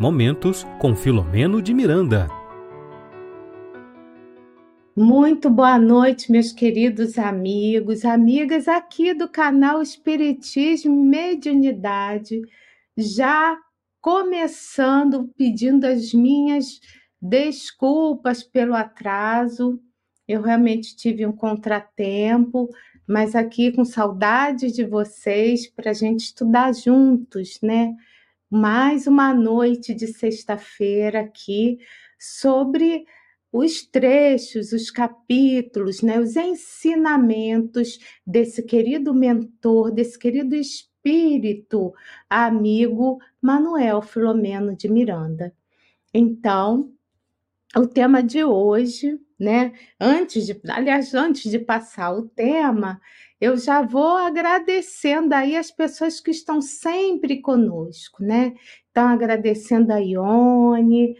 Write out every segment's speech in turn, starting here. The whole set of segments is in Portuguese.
Momentos com Filomeno de Miranda. Muito boa noite, meus queridos amigos, amigas aqui do canal Espiritismo e Mediunidade. Já começando pedindo as minhas desculpas pelo atraso. Eu realmente tive um contratempo, mas aqui com saudade de vocês para a gente estudar juntos, né? Mais uma noite de sexta-feira aqui sobre os trechos, os capítulos, né, os ensinamentos desse querido mentor, desse querido espírito amigo Manuel Filomeno de Miranda. Então, o tema de hoje, né, antes de, aliás, antes de passar o tema, eu já vou agradecendo aí as pessoas que estão sempre conosco, né? Então, agradecendo a Ione,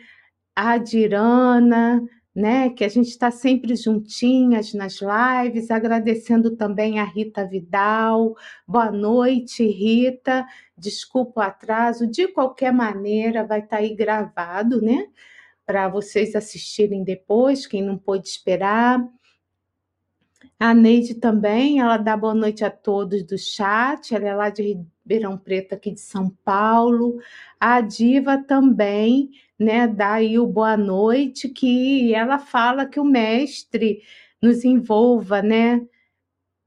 a Dirana, né? Que a gente está sempre juntinhas nas lives, agradecendo também a Rita Vidal. Boa noite, Rita. Desculpa o atraso. De qualquer maneira, vai estar tá aí gravado, né? Para vocês assistirem depois, quem não pôde esperar. A Neide também, ela dá boa noite a todos do chat, ela é lá de Ribeirão Preto, aqui de São Paulo. A Diva também, né, dá aí o boa noite, que ela fala que o mestre nos envolva, né,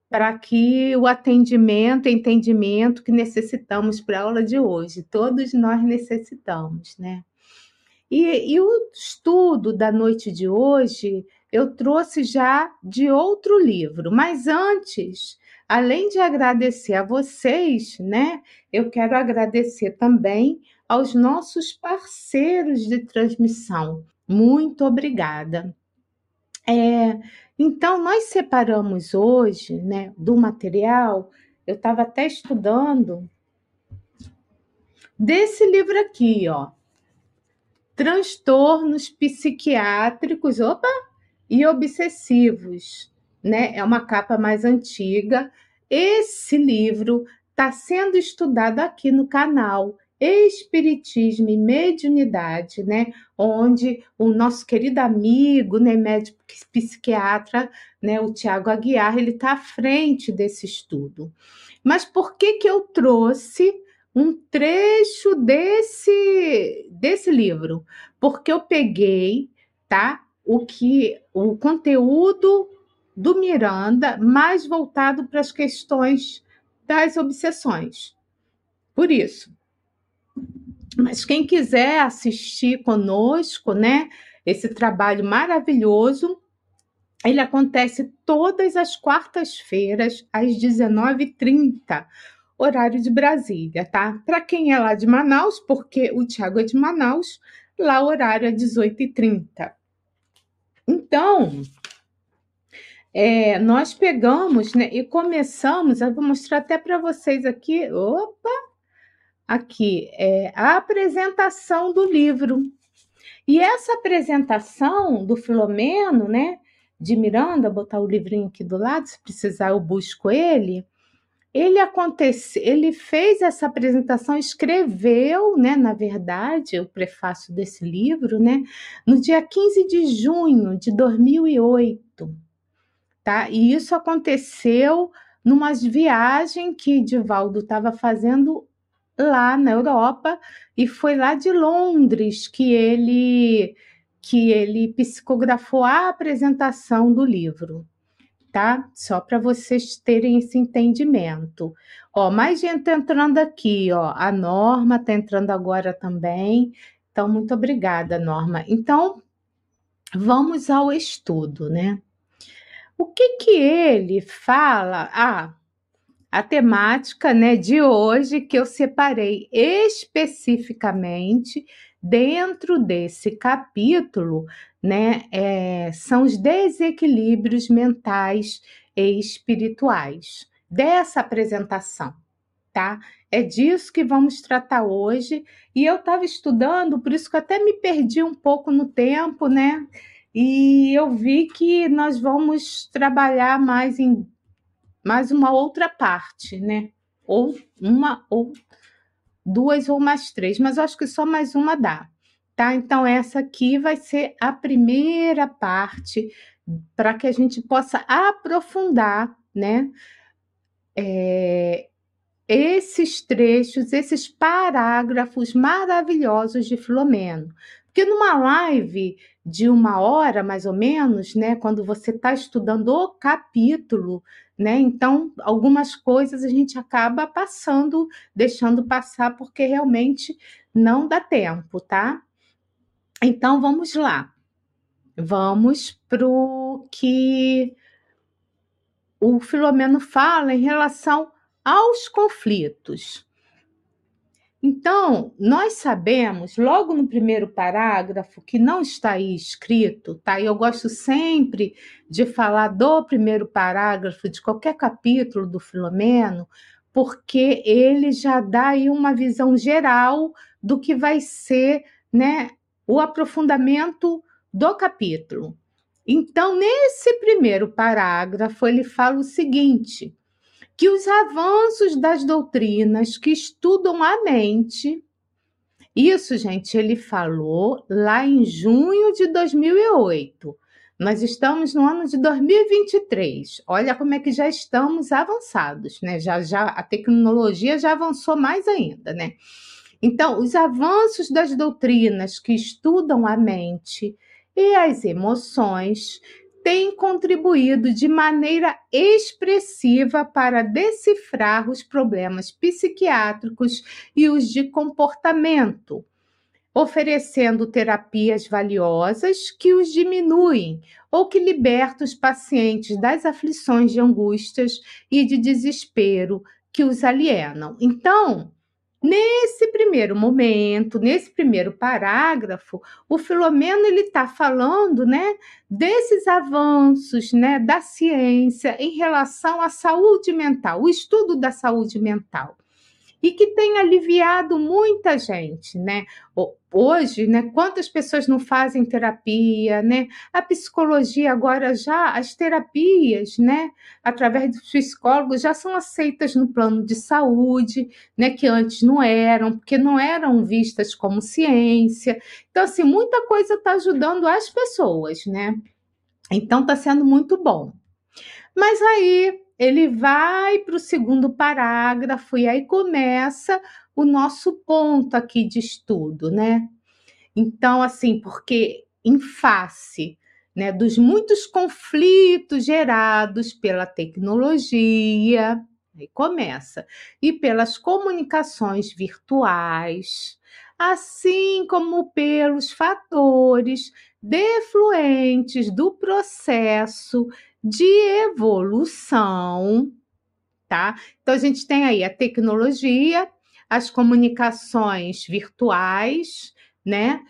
para que o atendimento, entendimento que necessitamos para a aula de hoje, todos nós necessitamos, né? E, e o estudo da noite de hoje eu trouxe já de outro livro, mas antes, além de agradecer a vocês, né, eu quero agradecer também aos nossos parceiros de transmissão. Muito obrigada. É, então, nós separamos hoje né, do material, eu estava até estudando, desse livro aqui, ó. Transtornos psiquiátricos, opa, e obsessivos, né? É uma capa mais antiga. Esse livro está sendo estudado aqui no canal Espiritismo e Mediunidade, né? Onde o nosso querido amigo, né, médico psiquiatra, né, o Tiago Aguiar, ele está à frente desse estudo. Mas por que que eu trouxe um trecho desse desse livro? Porque eu peguei, tá? O que o conteúdo do Miranda mais voltado para as questões das obsessões. Por isso, mas quem quiser assistir conosco, né, esse trabalho maravilhoso, ele acontece todas as quartas-feiras, às 19h30, horário de Brasília, tá? Para quem é lá de Manaus, porque o Tiago é de Manaus, lá o horário é 18h30. Então, é, nós pegamos né, e começamos, eu vou mostrar até para vocês aqui, opa, aqui é a apresentação do livro. E essa apresentação do Filomeno, né, de Miranda, botar o livrinho aqui do lado, se precisar eu busco ele. Ele ele fez essa apresentação, escreveu, né, na verdade, o prefácio desse livro, né, no dia 15 de junho de 2008, tá? E isso aconteceu numa viagem que Divaldo estava fazendo lá na Europa e foi lá de Londres que ele que ele psicografou a apresentação do livro, tá? Só para vocês terem esse entendimento. Ó, mais gente tá entrando aqui, ó. A Norma tá entrando agora também. Então, muito obrigada, Norma. Então, vamos ao estudo, né? O que que ele fala? Ah, a temática né, de hoje que eu separei especificamente dentro desse capítulo, né, é, são os desequilíbrios mentais e espirituais dessa apresentação, tá? É disso que vamos tratar hoje. E eu estava estudando, por isso que até me perdi um pouco no tempo, né? E eu vi que nós vamos trabalhar mais em mais uma outra parte, né? Ou uma ou duas ou mais três, mas eu acho que só mais uma dá, tá? Então, essa aqui vai ser a primeira parte para que a gente possa aprofundar, né? É, esses trechos, esses parágrafos maravilhosos de Filomeno. Porque numa live de uma hora, mais ou menos, né, quando você está estudando o capítulo, né, então algumas coisas a gente acaba passando, deixando passar, porque realmente não dá tempo, tá? Então vamos lá. Vamos para o que o Filomeno fala em relação aos conflitos. Então, nós sabemos, logo no primeiro parágrafo, que não está aí escrito, tá? E eu gosto sempre de falar do primeiro parágrafo de qualquer capítulo do Filomeno, porque ele já dá aí uma visão geral do que vai ser, né, o aprofundamento do capítulo. Então, nesse primeiro parágrafo, ele fala o seguinte: que os avanços das doutrinas que estudam a mente, isso, gente, ele falou lá em junho de 2008. Nós estamos no ano de 2023. Olha como é que já estamos avançados, né? Já, já a tecnologia já avançou mais ainda, né? Então, os avanços das doutrinas que estudam a mente e as emoções têm contribuído de maneira expressiva para decifrar os problemas psiquiátricos e os de comportamento, oferecendo terapias valiosas que os diminuem ou que libertam os pacientes das aflições de angústias e de desespero que os alienam. Então, Nesse primeiro momento, nesse primeiro parágrafo, o Filomeno ele está falando, né, desses avanços, né, da ciência em relação à saúde mental, o estudo da saúde mental e que tem aliviado muita gente, né? Hoje, né, quantas pessoas não fazem terapia, né? A psicologia agora já, as terapias, né, através dos psicólogos já são aceitas no plano de saúde, né, que antes não eram, porque não eram vistas como ciência. Então, assim, muita coisa está ajudando as pessoas, né? Então, está sendo muito bom. Mas aí ele vai para o segundo parágrafo e aí começa o nosso ponto aqui de estudo, né? Então, assim, porque em face né, dos muitos conflitos gerados pela tecnologia, aí começa, e pelas comunicações virtuais, assim como pelos fatores defluentes do processo de evolução, tá? Então a gente tem aí a tecnologia, as comunicações virtuais, né?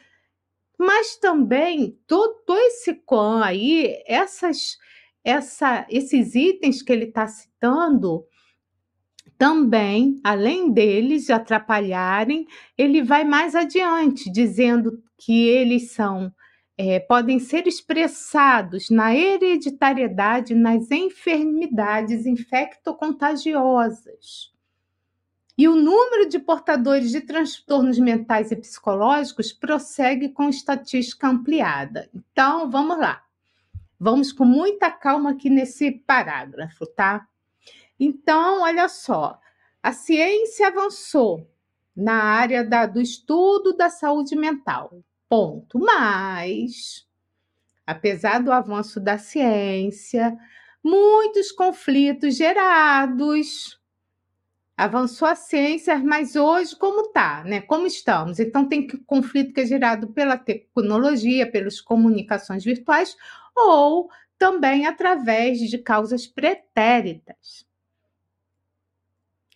Mas também todo, esse com aí, essas, essa, esses itens que ele está citando, também, além deles atrapalharem, ele vai mais adiante, dizendo que eles são é, podem ser expressados na hereditariedade, nas enfermidades infectocontagiosas. E o número de portadores de transtornos mentais e psicológicos prossegue com estatística ampliada. Então, vamos lá. Vamos com muita calma aqui nesse parágrafo, tá? Então, olha só. A ciência avançou na área da, do estudo da saúde mental Ponto. Mas, apesar do avanço da ciência, muitos conflitos gerados. Avançou a ciência, mas hoje como está, né? Como estamos? Então tem conflito que é gerado pela tecnologia, pelas comunicações virtuais ou também através de causas pretéritas.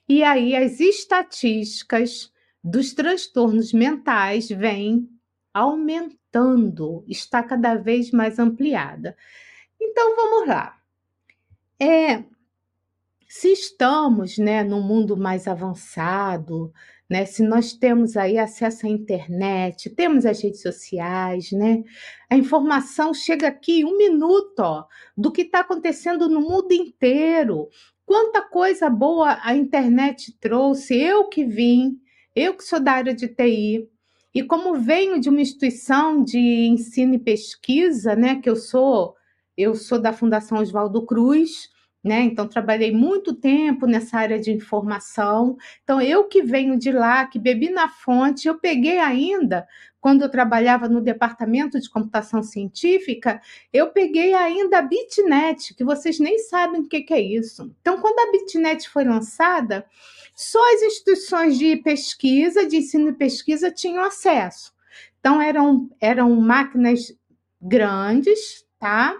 E aí as estatísticas dos transtornos mentais vêm aumentando, está cada vez mais ampliada. Então vamos lá. É, se estamos, né, num mundo mais avançado, né, se nós temos aí acesso à internet, temos as redes sociais, né, a informação chega aqui um minuto ó, do que está acontecendo no mundo inteiro. Quanta coisa boa a internet trouxe, eu que vim Eu que sou da área de TI, e como venho de uma instituição de ensino e pesquisa, né, que eu sou, eu sou da Fundação Oswaldo Cruz, né? Então trabalhei muito tempo nessa área de informação. Então eu que venho de lá, que bebi na fonte, eu peguei ainda quando eu trabalhava no departamento de computação científica, eu peguei ainda a Bitnet, que vocês nem sabem o que, que é isso. Então, quando a Bitnet foi lançada, só as instituições de pesquisa, de ensino e pesquisa, tinham acesso. Então, eram, eram máquinas grandes, tá?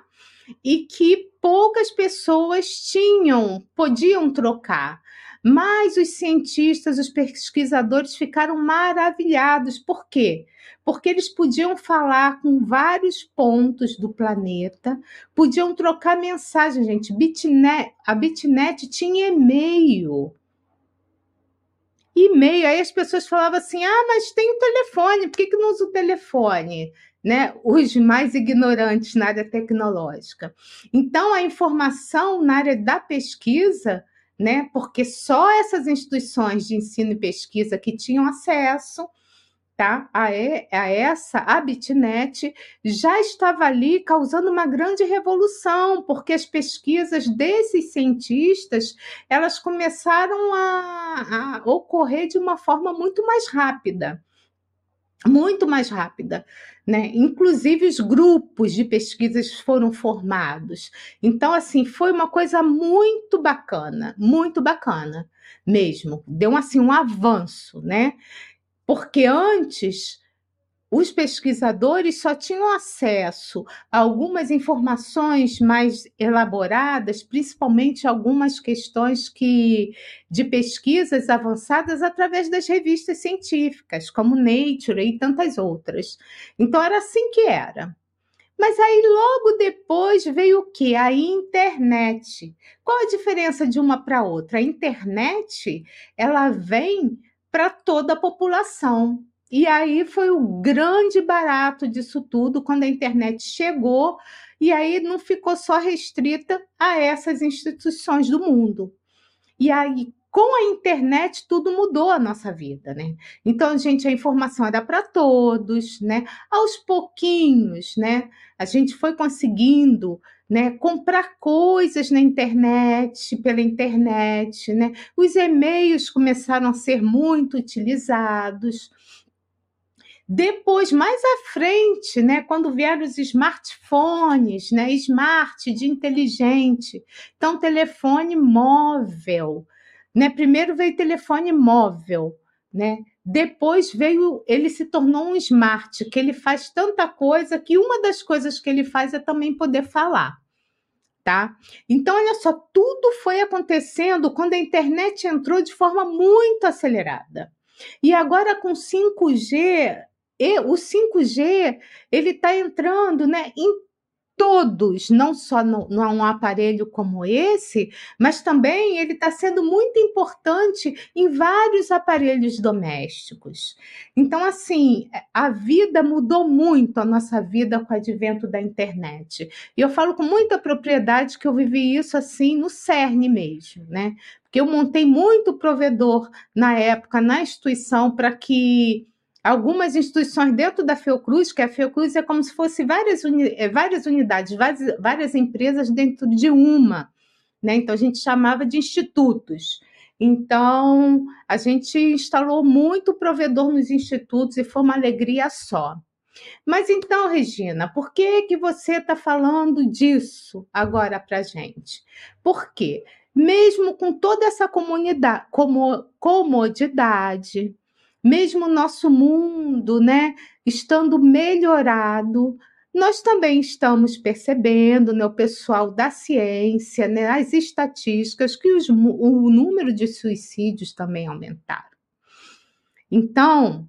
E que poucas pessoas tinham, podiam trocar. Mas os cientistas, os pesquisadores ficaram maravilhados. Por quê? Porque eles podiam falar com vários pontos do planeta, podiam trocar mensagem, gente. Bitnet, a Bitnet tinha e-mail e-mail. Aí as pessoas falavam assim: ah, mas tem o telefone, por que, que não usa o telefone? Né? Os mais ignorantes na área tecnológica. Então, a informação na área da pesquisa, né? Porque só essas instituições de ensino e pesquisa que tinham acesso tá? a, a essa, a Bitnet, já estava ali causando uma grande revolução, porque as pesquisas desses cientistas elas começaram a, a ocorrer de uma forma muito mais rápida. Muito mais rápida, né? Inclusive os grupos de pesquisas foram formados. Então, assim, foi uma coisa muito bacana, muito bacana mesmo. Deu assim um avanço, né? Porque antes os pesquisadores só tinham acesso a algumas informações mais elaboradas, principalmente algumas questões que de pesquisas avançadas através das revistas científicas, como Nature e tantas outras. Então era assim que era. Mas aí logo depois veio o que? A internet. Qual a diferença de uma para outra? A internet, ela vem para toda a população. E aí foi o grande barato disso tudo quando a internet chegou e aí não ficou só restrita a essas instituições do mundo. E aí com a internet tudo mudou a nossa vida, né? Então, gente, a informação era para todos, né? Aos pouquinhos, né? A gente foi conseguindo né? Comprar coisas na internet, pela internet, né? Os e-mails começaram a ser muito utilizados. Depois, mais à frente, né, quando vieram os smartphones, né, smart de inteligente, então telefone móvel, né? Primeiro veio telefone móvel, né? Depois veio, ele se tornou um smart, que ele faz tanta coisa que uma das coisas que ele faz é também poder falar. Tá? Então, olha só, tudo foi acontecendo quando a internet entrou de forma muito acelerada. E agora com 5G, e o 5G ele está entrando né, em todos, não só no, num aparelho como esse, mas também ele está sendo muito importante em vários aparelhos domésticos. Então, assim, a vida mudou muito, a nossa vida com o advento da internet. E eu falo com muita propriedade que eu vivi isso assim no CERN mesmo, né? Porque eu montei muito provedor na época na instituição para que algumas instituições dentro da Fiocruz, que a Fiocruz é como se fosse várias, uni é, várias unidades, várias, várias empresas dentro de uma. Né? Então, a gente chamava de institutos. Então, a gente instalou muito provedor nos institutos e foi uma alegria só. Mas então, Regina, por que, que você está falando disso agora para a gente? Por quê? Mesmo com toda essa comunidade, comodidade, mesmo o nosso mundo, né, estando melhorado, nós também estamos percebendo, né, o pessoal da ciência, né, as estatísticas, que os, o número de suicídios também aumentaram. Então,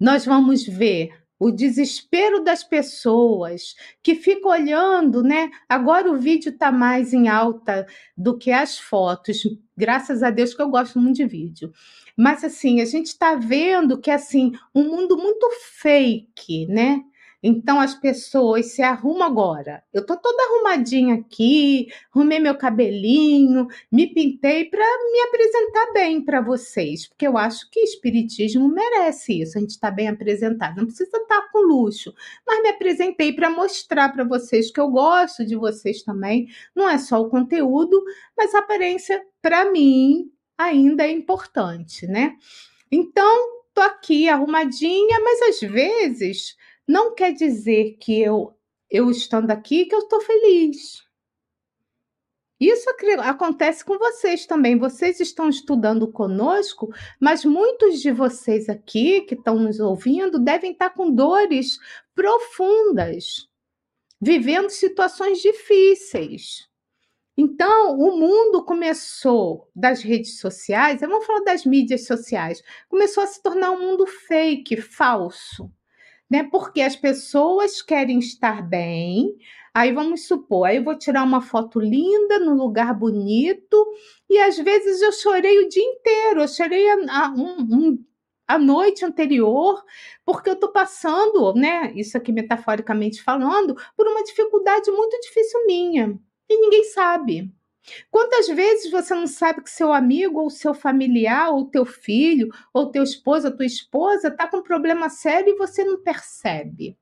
nós vamos ver o desespero das pessoas que ficam olhando, né? Agora o vídeo está mais em alta do que as fotos, graças a Deus que eu gosto muito de vídeo. Mas assim, a gente está vendo que assim, um mundo muito fake, né? Então as pessoas se arrumam agora. Eu tô toda arrumadinha aqui, arrumei meu cabelinho, me pintei para me apresentar bem para vocês, porque eu acho que espiritismo merece isso. A gente está bem apresentado, não precisa estar com luxo, mas me apresentei para mostrar para vocês que eu gosto de vocês também. Não é só o conteúdo, mas a aparência para mim ainda é importante, né? Então, tô aqui arrumadinha, mas às vezes não quer dizer que eu, eu estando aqui, que eu estou feliz. Isso acontece com vocês também. Vocês estão estudando conosco, mas muitos de vocês aqui que estão nos ouvindo devem estar com dores profundas, vivendo situações difíceis. Então, o mundo começou das redes sociais, vamos falar das mídias sociais, começou a se tornar um mundo fake, falso né? Porque as pessoas querem estar bem. Aí vamos supor, aí eu vou tirar uma foto linda no lugar bonito e às vezes eu chorei o dia inteiro, eu chorei a, a, um, um, a noite anterior, porque eu estou passando, né? Isso aqui metaforicamente falando, por uma dificuldade muito difícil minha e ninguém sabe. Quantas vezes você não sabe que seu amigo ou seu familiar ou teu filho ou teu esposo, tua esposa está com um problema sério e você não percebe?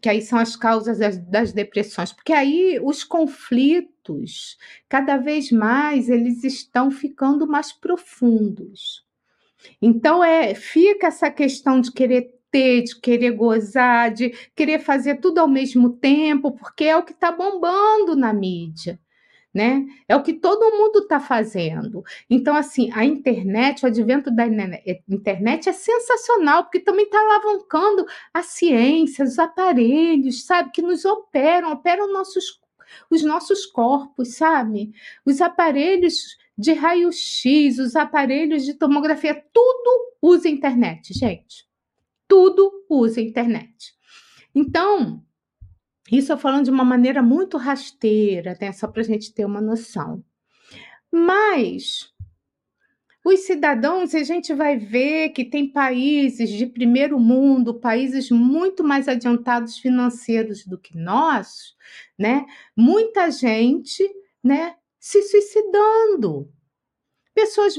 Que aí são as causas das, das depressões, porque aí os conflitos, cada vez mais, eles estão ficando mais profundos. Então é, fica essa questão de querer ter, de querer gozar, de querer fazer tudo ao mesmo tempo, porque é o que está bombando na mídia. Né? É o que todo mundo está fazendo. Então, assim, a internet, o advento da internet é sensacional, porque também está alavancando a ciência, os aparelhos, sabe, que nos operam, operam nossos, os nossos corpos, sabe? Os aparelhos de raio-x, os aparelhos de tomografia, tudo usa internet, gente tudo usa internet. Então, isso eu falando de uma maneira muito rasteira, né? só para a gente ter uma noção. Mas os cidadãos, a gente vai ver que tem países de primeiro mundo, países muito mais adiantados financeiros do que nós, né? Muita gente, né, se suicidando. Pessoas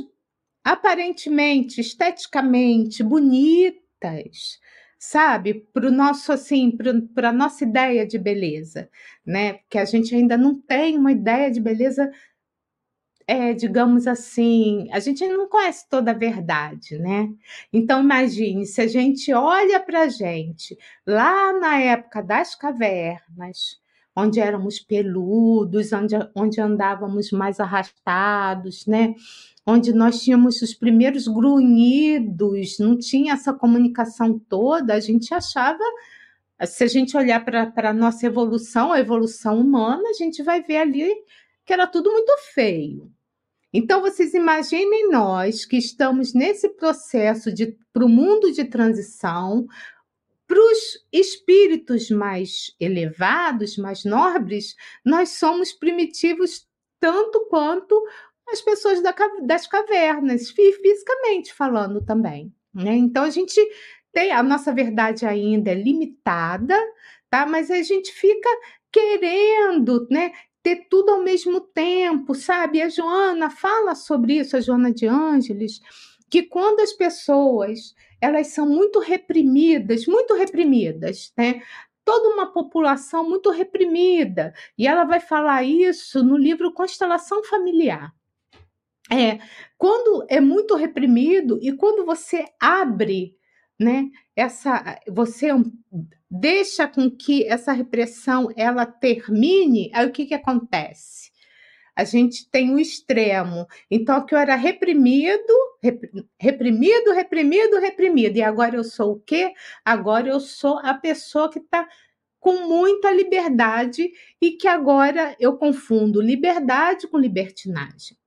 aparentemente, esteticamente bonitas, sabe? Para o nosso, assim, para a nossa ideia de beleza, né? Que a gente ainda não tem uma ideia de beleza, é, digamos assim, a gente não conhece toda a verdade, né? Então, imagine se a gente olha para a gente lá na época das cavernas, onde éramos peludos, onde, onde andávamos mais arrastados, né? onde nós tínhamos os primeiros grunhidos, não tinha essa comunicação toda, a gente achava, se a gente olhar para a nossa evolução, a evolução humana, a gente vai ver ali que era tudo muito feio. Então, vocês imaginem nós que estamos nesse processo para o mundo de transição, para os espíritos mais elevados, mais nobres, nós somos primitivos tanto quanto as pessoas da, das cavernas, fisicamente falando também. Né? Então a gente tem a nossa verdade ainda é limitada, tá? Mas a gente fica querendo, né? Ter tudo ao mesmo tempo, sabe? A Joana fala sobre isso, a Joana de Ângeles, que quando as pessoas elas são muito reprimidas, muito reprimidas, né? toda uma população muito reprimida. E ela vai falar isso no livro Constelação Familiar. É, quando é muito reprimido e quando você abre, né, essa, você deixa com que essa repressão ela termine, aí o que que acontece? A gente tem o extremo. Então, que eu era reprimido, reprimido, reprimido, reprimido. E agora eu sou o quê? Agora eu sou a pessoa que está com muita liberdade e que agora eu confundo liberdade com libertinagem.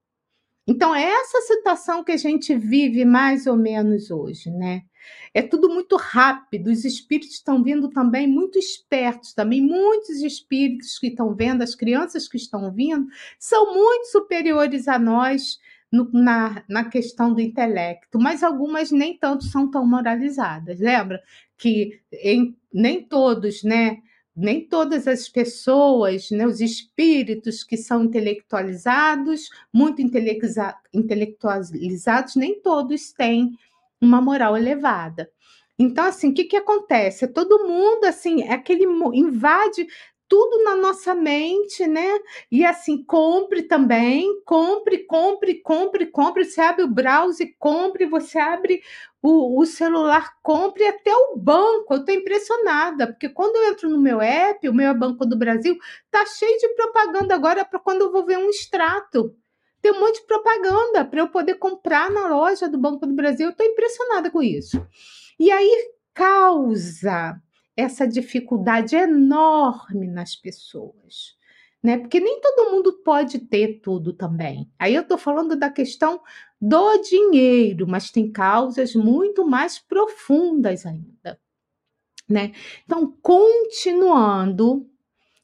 Então, é essa situação que a gente vive mais ou menos hoje, né? É tudo muito rápido, os espíritos estão vindo também muito espertos, também muitos espíritos que estão vendo, as crianças que estão vindo, são muito superiores a nós no, na, na questão do intelecto, mas algumas nem tanto são tão moralizadas. Lembra que em, nem todos, né? Nem todas as pessoas, né, os espíritos que são intelectualizados, muito intelectualizados, nem todos têm uma moral elevada. Então, assim, o que, que acontece? Todo mundo, assim, é aquele invade tudo na nossa mente, né? E assim, compre também, compre, compre, compre, compre. Você abre o browser, compre, você abre o, o celular, compre até o banco. Eu estou impressionada, porque quando eu entro no meu app, o meu Banco do Brasil, tá cheio de propaganda agora para quando eu vou ver um extrato. Tem um monte de propaganda para eu poder comprar na loja do Banco do Brasil. Eu estou impressionada com isso. E aí causa essa dificuldade enorme nas pessoas. Né? Porque nem todo mundo pode ter tudo também. Aí eu estou falando da questão do dinheiro, mas tem causas muito mais profundas ainda. Né? Então, continuando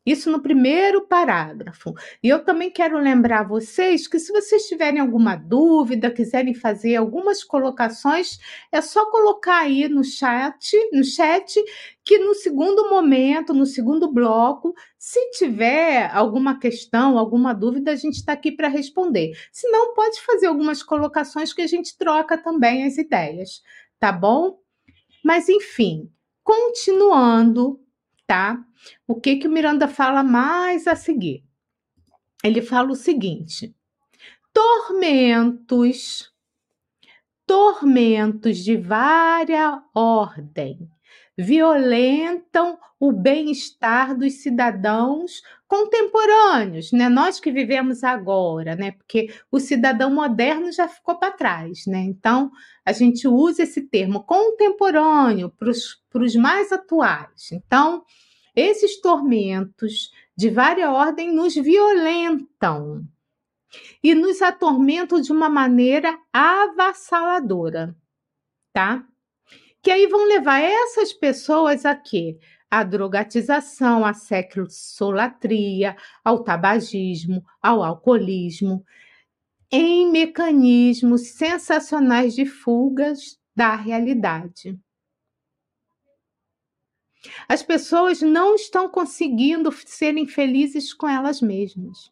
isso no primeiro parágrafo. E eu também quero lembrar vocês que se vocês tiverem alguma dúvida, quiserem fazer algumas colocações, é só colocar aí no chat, no chat, que no segundo momento, no segundo bloco, se tiver alguma questão, alguma dúvida, a gente está aqui para responder. Se não, pode fazer algumas colocações que a gente troca também as ideias, tá bom? Mas enfim, continuando tá? O que que o Miranda fala mais a seguir? Ele fala o seguinte: tormentos, tormentos de vária ordem violentam o bem-estar dos cidadãos contemporâneos, né? Nós que vivemos agora, né? Porque o cidadão moderno já ficou para trás, né? Então a gente usa esse termo contemporâneo para os mais atuais. Então, esses tormentos de vária ordem nos violentam e nos atormentam de uma maneira avassaladora, tá? Que aí vão levar essas pessoas a quê? A drogatização, a sexolatria, ao tabagismo, ao alcoolismo, em mecanismos sensacionais de fugas da realidade. As pessoas não estão conseguindo serem felizes com elas mesmas.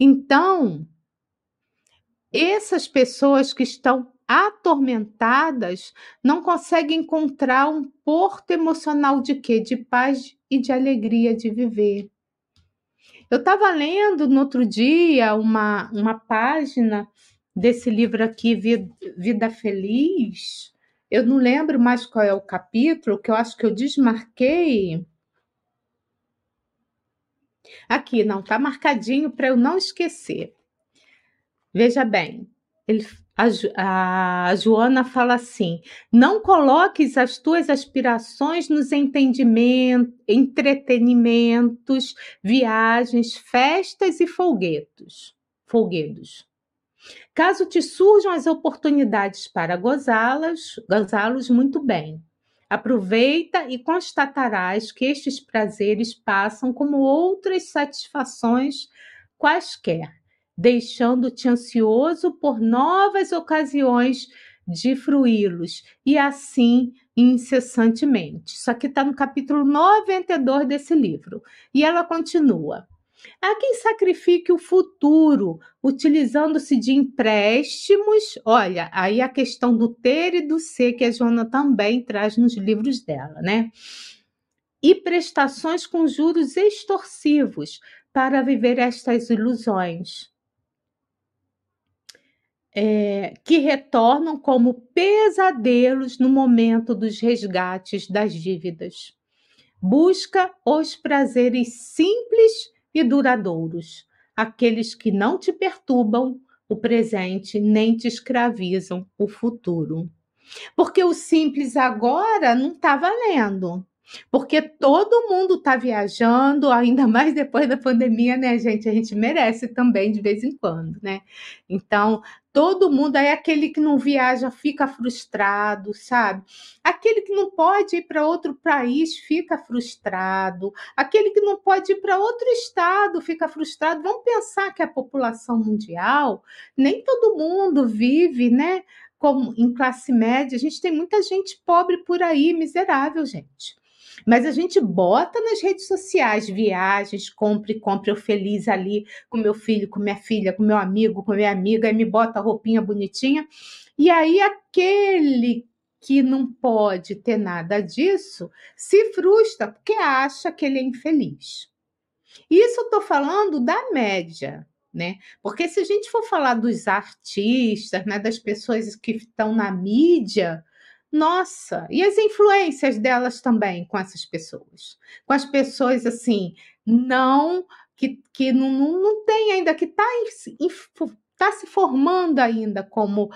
Então, essas pessoas que estão atormentadas não conseguem encontrar um porto emocional de quê? De paz e de alegria de viver. Eu estava lendo no outro dia uma, uma página desse livro aqui, Vida Feliz, eu não lembro mais qual é o capítulo, que eu acho que eu desmarquei. Aqui, não, tá marcadinho para eu não esquecer. Veja bem, ele, a, a, Joana fala assim: não coloques as tuas aspirações nos entendimentos, entretenimentos, viagens, festas e folguetos, folguedos. Caso te surjam as oportunidades para gozá-las, gozá-los muito bem. Aproveita e constatarás que estes prazeres passam como outras satisfações quaisquer, deixando-te ansioso por novas ocasiões de fruí-los, e assim incessantemente. Isso aqui está no capítulo 92 desse livro. E ela continua. Há quem sacrifique o futuro, utilizando-se de empréstimos. Olha, aí a questão do ter e do ser, que a Joana também traz nos livros dela, né? E prestações com juros extorsivos para viver estas ilusões. É, que retornam como pesadelos no momento dos resgates das dívidas. Busca os prazeres simples e duradouros, aqueles que não te perturbam o presente nem te escravizam o futuro. Porque o simples agora não está valendo. Porque todo mundo está viajando, ainda mais depois da pandemia, né, gente? A gente merece também de vez em quando, né? Então, todo mundo, aí aquele que não viaja fica frustrado, sabe? Aquele que não pode ir para outro país fica frustrado, aquele que não pode ir para outro estado fica frustrado. Vamos pensar que a população mundial, nem todo mundo vive, né? Como em classe média, a gente tem muita gente pobre por aí, miserável, gente. Mas a gente bota nas redes sociais viagens, compre, compre eu feliz ali com meu filho, com minha filha, com meu amigo, com minha amiga, e me bota a roupinha bonitinha. E aí aquele que não pode ter nada disso se frustra porque acha que ele é infeliz. Isso eu estou falando da média, né? Porque se a gente for falar dos artistas, né, das pessoas que estão na mídia, nossa, e as influências delas também com essas pessoas? Com as pessoas assim, não que, que não, não, tem ainda, que está tá se formando ainda como,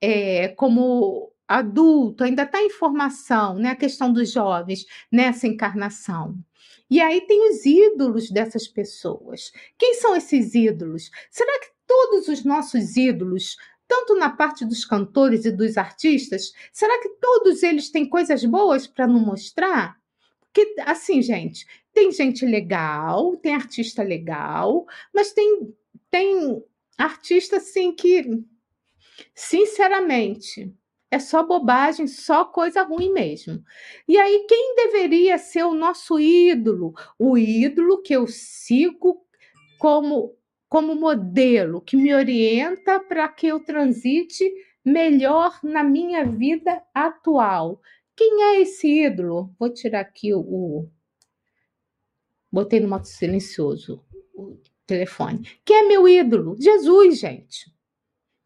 é, como adulto, ainda está em formação, né? A questão dos jovens nessa encarnação. E aí tem os ídolos dessas pessoas. Quem são esses ídolos? Será que todos os nossos ídolos tanto na parte dos cantores e dos artistas, será que todos eles têm coisas boas para nos mostrar? Porque, assim, gente, tem gente legal, tem artista legal, mas tem, tem artista, assim, que, sinceramente, é só bobagem, só coisa ruim mesmo. E aí, quem deveria ser o nosso ídolo? O ídolo que eu sigo como como modelo que me orienta para que eu transite melhor na minha vida atual. Quem é esse ídolo? Vou tirar aqui o. o... Botei no modo silencioso o telefone. Quem é meu ídolo? Jesus, gente.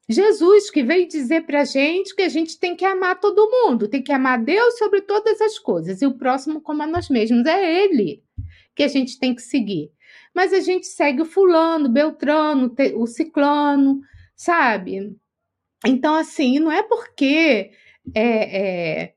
Jesus que veio dizer para a gente que a gente tem que amar todo mundo, tem que amar Deus sobre todas as coisas e o próximo como a nós mesmos. É Ele que a gente tem que seguir mas a gente segue o fulano, Beltrano, o ciclano, sabe? Então, assim, não é porque é, é,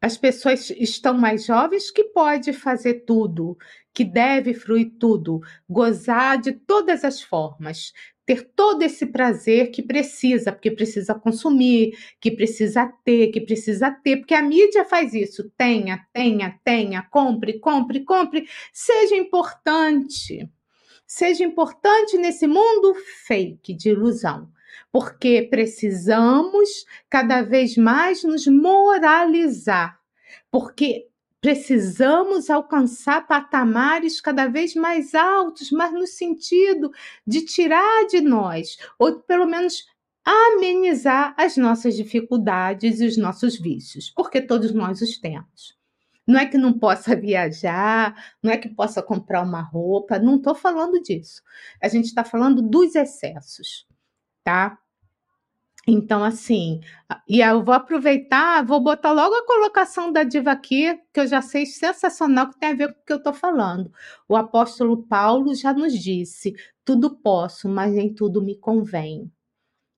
as pessoas estão mais jovens que pode fazer tudo, que deve fruir tudo, gozar de todas as formas ter todo esse prazer que precisa, porque precisa consumir, que precisa ter, que precisa ter, porque a mídia faz isso. Tenha, tenha, tenha, compre, compre, compre. Seja importante. Seja importante nesse mundo fake de ilusão, porque precisamos cada vez mais nos moralizar, porque Precisamos alcançar patamares cada vez mais altos, mas no sentido de tirar de nós, ou pelo menos amenizar as nossas dificuldades e os nossos vícios, porque todos nós os temos. Não é que não possa viajar, não é que possa comprar uma roupa, não estou falando disso. A gente está falando dos excessos, tá? Então, assim, e eu vou aproveitar, vou botar logo a colocação da diva aqui, que eu já sei sensacional, que tem a ver com o que eu estou falando. O apóstolo Paulo já nos disse: tudo posso, mas nem tudo me convém.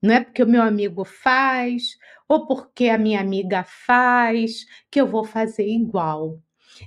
Não é porque o meu amigo faz, ou porque a minha amiga faz, que eu vou fazer igual.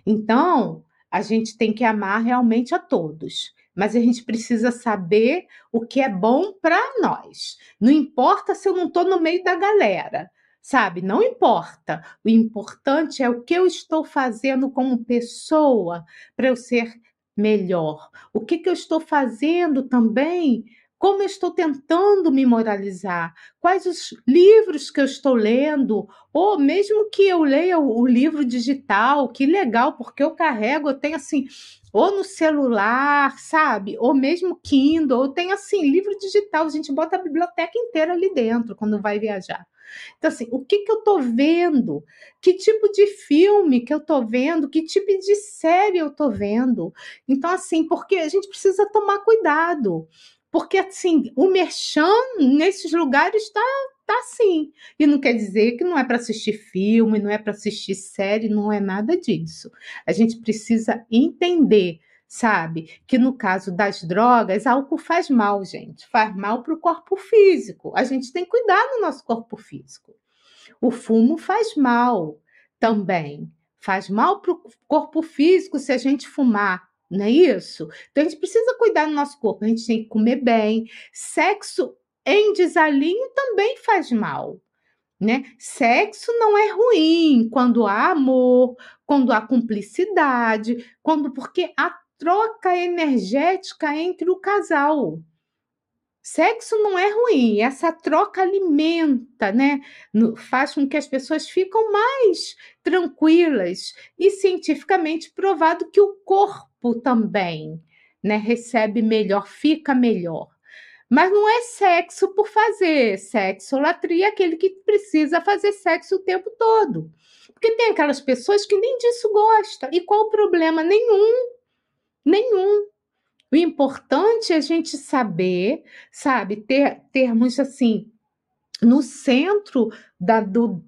Então, a gente tem que amar realmente a todos mas a gente precisa saber o que é bom para nós. Não importa se eu não estou no meio da galera, sabe? Não importa. O importante é o que eu estou fazendo como pessoa para eu ser melhor. O que, que eu estou fazendo também como eu estou tentando me moralizar, quais os livros que eu estou lendo, ou mesmo que eu leia o, livro digital, que legal, porque eu carrego, eu tenho assim, ou no celular, sabe? Ou mesmo Kindle, ou tem assim, livro digital, a gente bota a biblioteca inteira ali dentro quando vai viajar. Então, assim, o que, que eu estou vendo? Que tipo de filme que eu estou vendo? Que tipo de série eu estou vendo? Então, assim, porque a gente precisa tomar cuidado. Porque, assim, o merchan nesses lugares está tá assim. E não quer dizer que não é para assistir filme, não é para assistir série, não é nada disso. A gente precisa entender, sabe, que no caso das drogas, álcool faz mal, gente. Faz mal para o corpo físico. A gente tem que cuidar do nosso corpo físico. O fumo faz mal também faz mal para o corpo físico se a gente fumar, não é isso? Então a gente precisa cuidar do nosso corpo, a gente tem que comer bem. Sexo em desalinho também faz mal. Né? Sexo não é ruim quando há amor, quando há cumplicidade, quando porque há troca energética entre o casal. Sexo não é ruim, essa troca alimenta, né? Faz com que as pessoas ficam mais tranquilas e cientificamente provado que o corpo também, né, recebe melhor, fica melhor. Mas não é sexo por fazer, sexolatria é aquele que precisa fazer sexo o tempo todo. Porque tem aquelas pessoas que nem disso gostam. E qual o problema? Nenhum. Nenhum. O importante é a gente saber, sabe, ter termos assim no centro da, do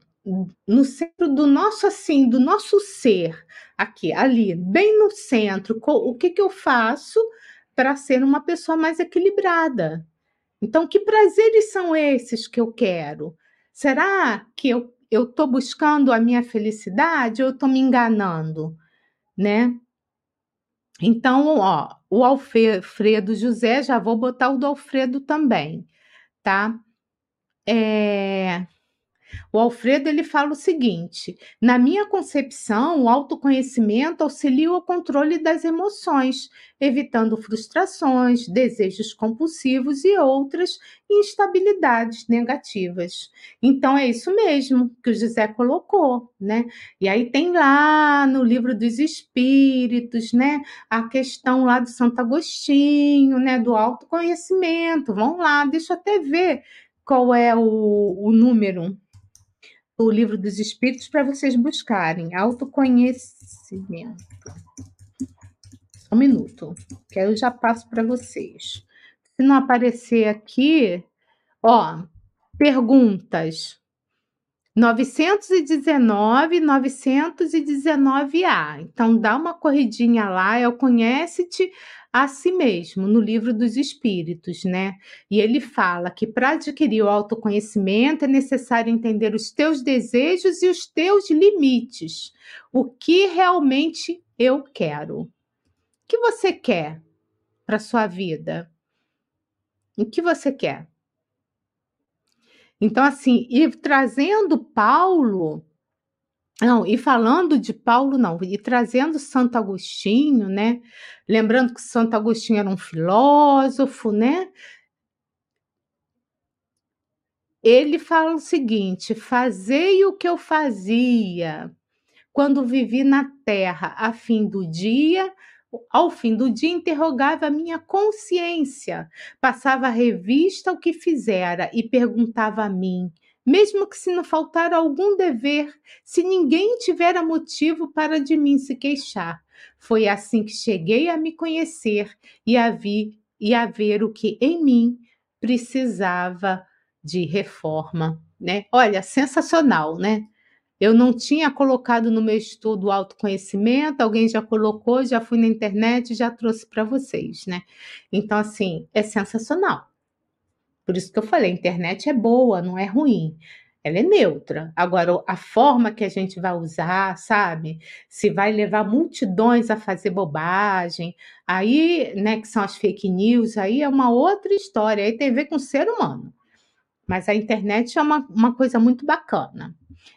no centro do nosso assim, do nosso ser, aqui, ali, bem no centro, o que que eu faço para ser uma pessoa mais equilibrada? Então, que prazeres são esses que eu quero? Será que eu eu estou buscando a minha felicidade ou estou me enganando, né? Então, ó, o Alfredo José, já vou botar o do Alfredo também, tá? É... O Alfredo ele fala o seguinte: na minha concepção, o autoconhecimento auxilia o controle das emoções, evitando frustrações, desejos compulsivos e outras instabilidades negativas. Então é isso mesmo que o José colocou, né? E aí tem lá no livro dos Espíritos, né, a questão lá do Santo Agostinho, né, do autoconhecimento. Vão lá, deixa eu até ver qual é o, o número o livro dos Espíritos para vocês buscarem autoconhecimento. Um minuto, que aí eu já passo para vocês. Se não aparecer aqui, ó, perguntas 919, 919A. Então dá uma corridinha lá, o Conhece-te a si mesmo, no livro dos Espíritos, né? E ele fala que para adquirir o autoconhecimento é necessário entender os teus desejos e os teus limites. O que realmente eu quero? O que você quer para sua vida? O que você quer? Então, assim, e trazendo Paulo não, e falando de Paulo, não, e trazendo Santo Agostinho, né? Lembrando que Santo Agostinho era um filósofo, né? Ele fala o seguinte: fazei o que eu fazia quando vivi na terra, a fim do dia, ao fim do dia, interrogava a minha consciência, passava a revista ao que fizera e perguntava a mim: mesmo que se não faltar algum dever, se ninguém tivera motivo para de mim se queixar. Foi assim que cheguei a me conhecer e a vi e a ver o que em mim precisava de reforma, né? Olha, sensacional, né? Eu não tinha colocado no meu estudo autoconhecimento, alguém já colocou, já fui na internet, já trouxe para vocês, né? Então assim, é sensacional. Por isso que eu falei, a internet é boa, não é ruim. Ela é neutra. Agora, a forma que a gente vai usar, sabe? Se vai levar multidões a fazer bobagem, aí, né, que são as fake news, aí é uma outra história. Aí tem a ver com o ser humano. Mas a internet é uma, uma coisa muito bacana.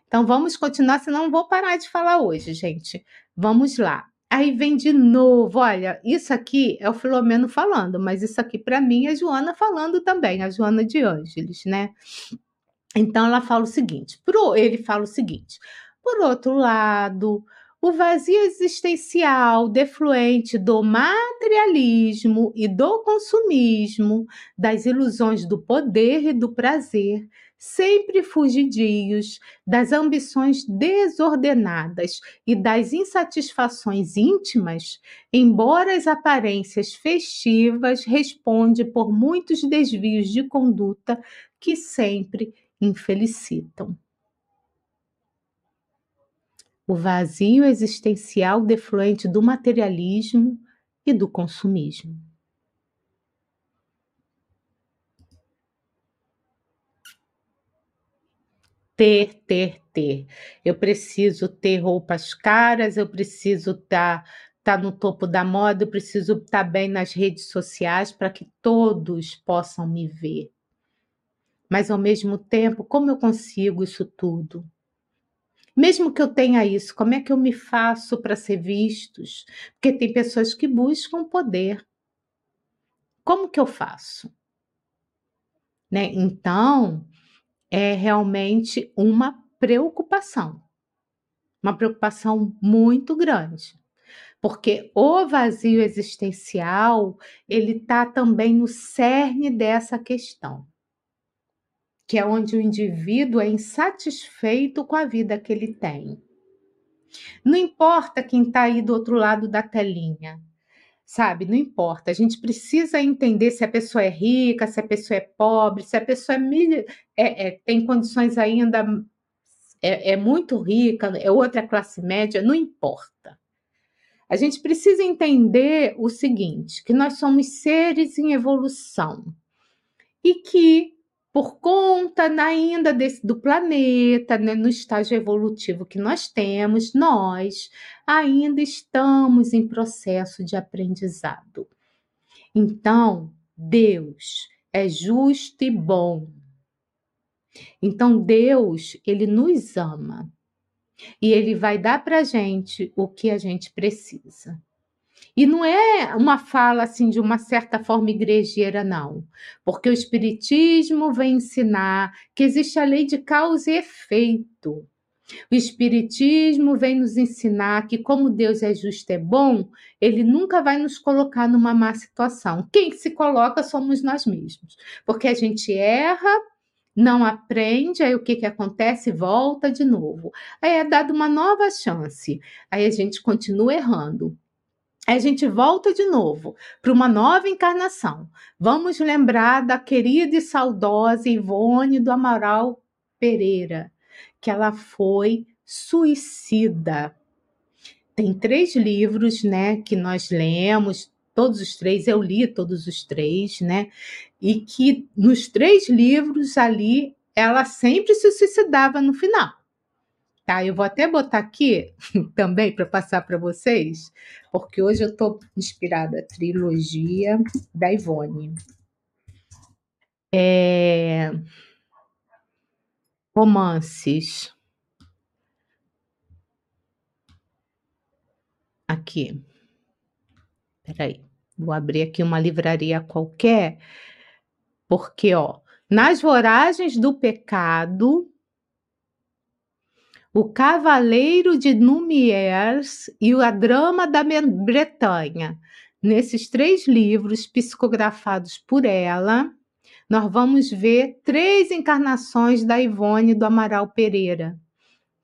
Então vamos continuar, senão não vou parar de falar hoje, gente. Vamos lá. Aí vem de novo, olha, isso aqui é o Filomeno falando, mas isso aqui para mim é a Joana falando também, a Joana de Ângeles, né? Então ela fala o seguinte, pro, ele fala o seguinte: por outro lado, o vazio existencial defluente do materialismo e do consumismo, das ilusões do poder e do prazer, sempre fugidios das ambições desordenadas e das insatisfações íntimas, embora as aparências festivas responde por muitos desvios de conduta que sempre infelicitam. O vazio existencial defluente do materialismo e do consumismo. Ter, ter, ter. Eu preciso ter roupas caras, eu preciso estar tá, tá no topo da moda, eu preciso estar tá bem nas redes sociais para que todos possam me ver. Mas ao mesmo tempo, como eu consigo isso tudo? Mesmo que eu tenha isso, como é que eu me faço para ser vistos? Porque tem pessoas que buscam poder. Como que eu faço? Né? Então, é realmente uma preocupação. Uma preocupação muito grande. Porque o vazio existencial, ele está também no cerne dessa questão que é onde o indivíduo é insatisfeito com a vida que ele tem. Não importa quem está aí do outro lado da telinha, sabe? Não importa. A gente precisa entender se a pessoa é rica, se a pessoa é pobre, se a pessoa é, é, é tem condições ainda é, é muito rica, é outra classe média, não importa. A gente precisa entender o seguinte: que nós somos seres em evolução e que por conta ainda desse, do planeta, né, no estágio evolutivo que nós temos, nós ainda estamos em processo de aprendizado. Então, Deus é justo e bom. Então, Deus, ele nos ama e ele vai dar para a gente o que a gente precisa. E não é uma fala assim de uma certa forma igrejeira, não. Porque o Espiritismo vem ensinar que existe a lei de causa e efeito. O Espiritismo vem nos ensinar que, como Deus é justo e é bom, ele nunca vai nos colocar numa má situação. Quem se coloca somos nós mesmos. Porque a gente erra, não aprende, aí o que, que acontece? Volta de novo. Aí é dado uma nova chance. Aí a gente continua errando. A gente volta de novo para uma nova encarnação. Vamos lembrar da querida e saudosa Ivone do Amaral Pereira, que ela foi suicida. Tem três livros, né, que nós lemos, todos os três, eu li todos os três, né? E que nos três livros ali ela sempre se suicidava no final. Tá, eu vou até botar aqui também para passar para vocês, porque hoje eu estou inspirada trilogia da Ivone. É... Romances. Aqui. Peraí, vou abrir aqui uma livraria qualquer, porque, ó, nas voragens do pecado, o Cavaleiro de Numiers e A Drama da Bretanha. Nesses três livros psicografados por ela, nós vamos ver três encarnações da Ivone do Amaral Pereira,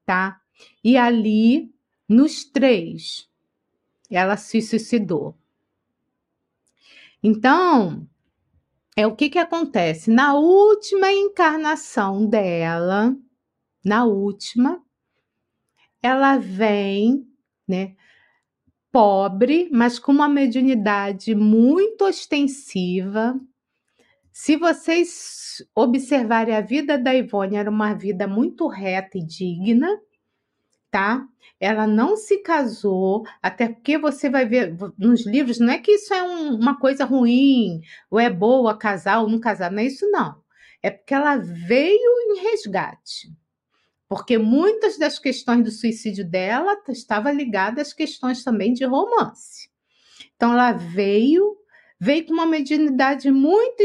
tá? E ali, nos três, ela se suicidou. Então, é o que que acontece? Na última encarnação dela, na última, ela vem, né, pobre, mas com uma mediunidade muito ostensiva. Se vocês observarem a vida da Ivone, era uma vida muito reta e digna, tá? Ela não se casou, até porque você vai ver nos livros, não é que isso é um, uma coisa ruim, ou é boa casar ou não casar, não é isso não. É porque ela veio em resgate porque muitas das questões do suicídio dela estavam ligadas às questões também de romance. Então ela veio, veio com uma mediunidade muito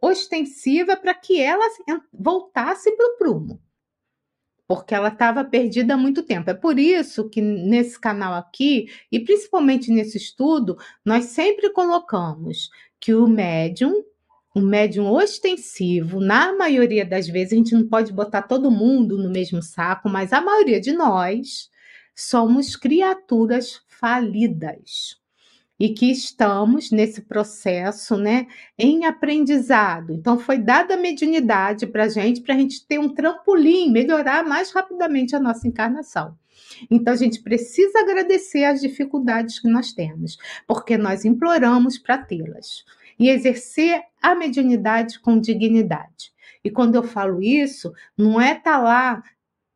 ostensiva para que ela voltasse para o prumo. Porque ela estava perdida há muito tempo. É por isso que nesse canal aqui, e principalmente nesse estudo, nós sempre colocamos que o médium um médium ostensivo, na maioria das vezes, a gente não pode botar todo mundo no mesmo saco, mas a maioria de nós somos criaturas falidas e que estamos nesse processo, né, em aprendizado. Então, foi dada a mediunidade para a gente, para a gente ter um trampolim, melhorar mais rapidamente a nossa encarnação. Então, a gente precisa agradecer as dificuldades que nós temos, porque nós imploramos para tê-las e exercer a mediunidade com dignidade. E quando eu falo isso, não é estar tá lá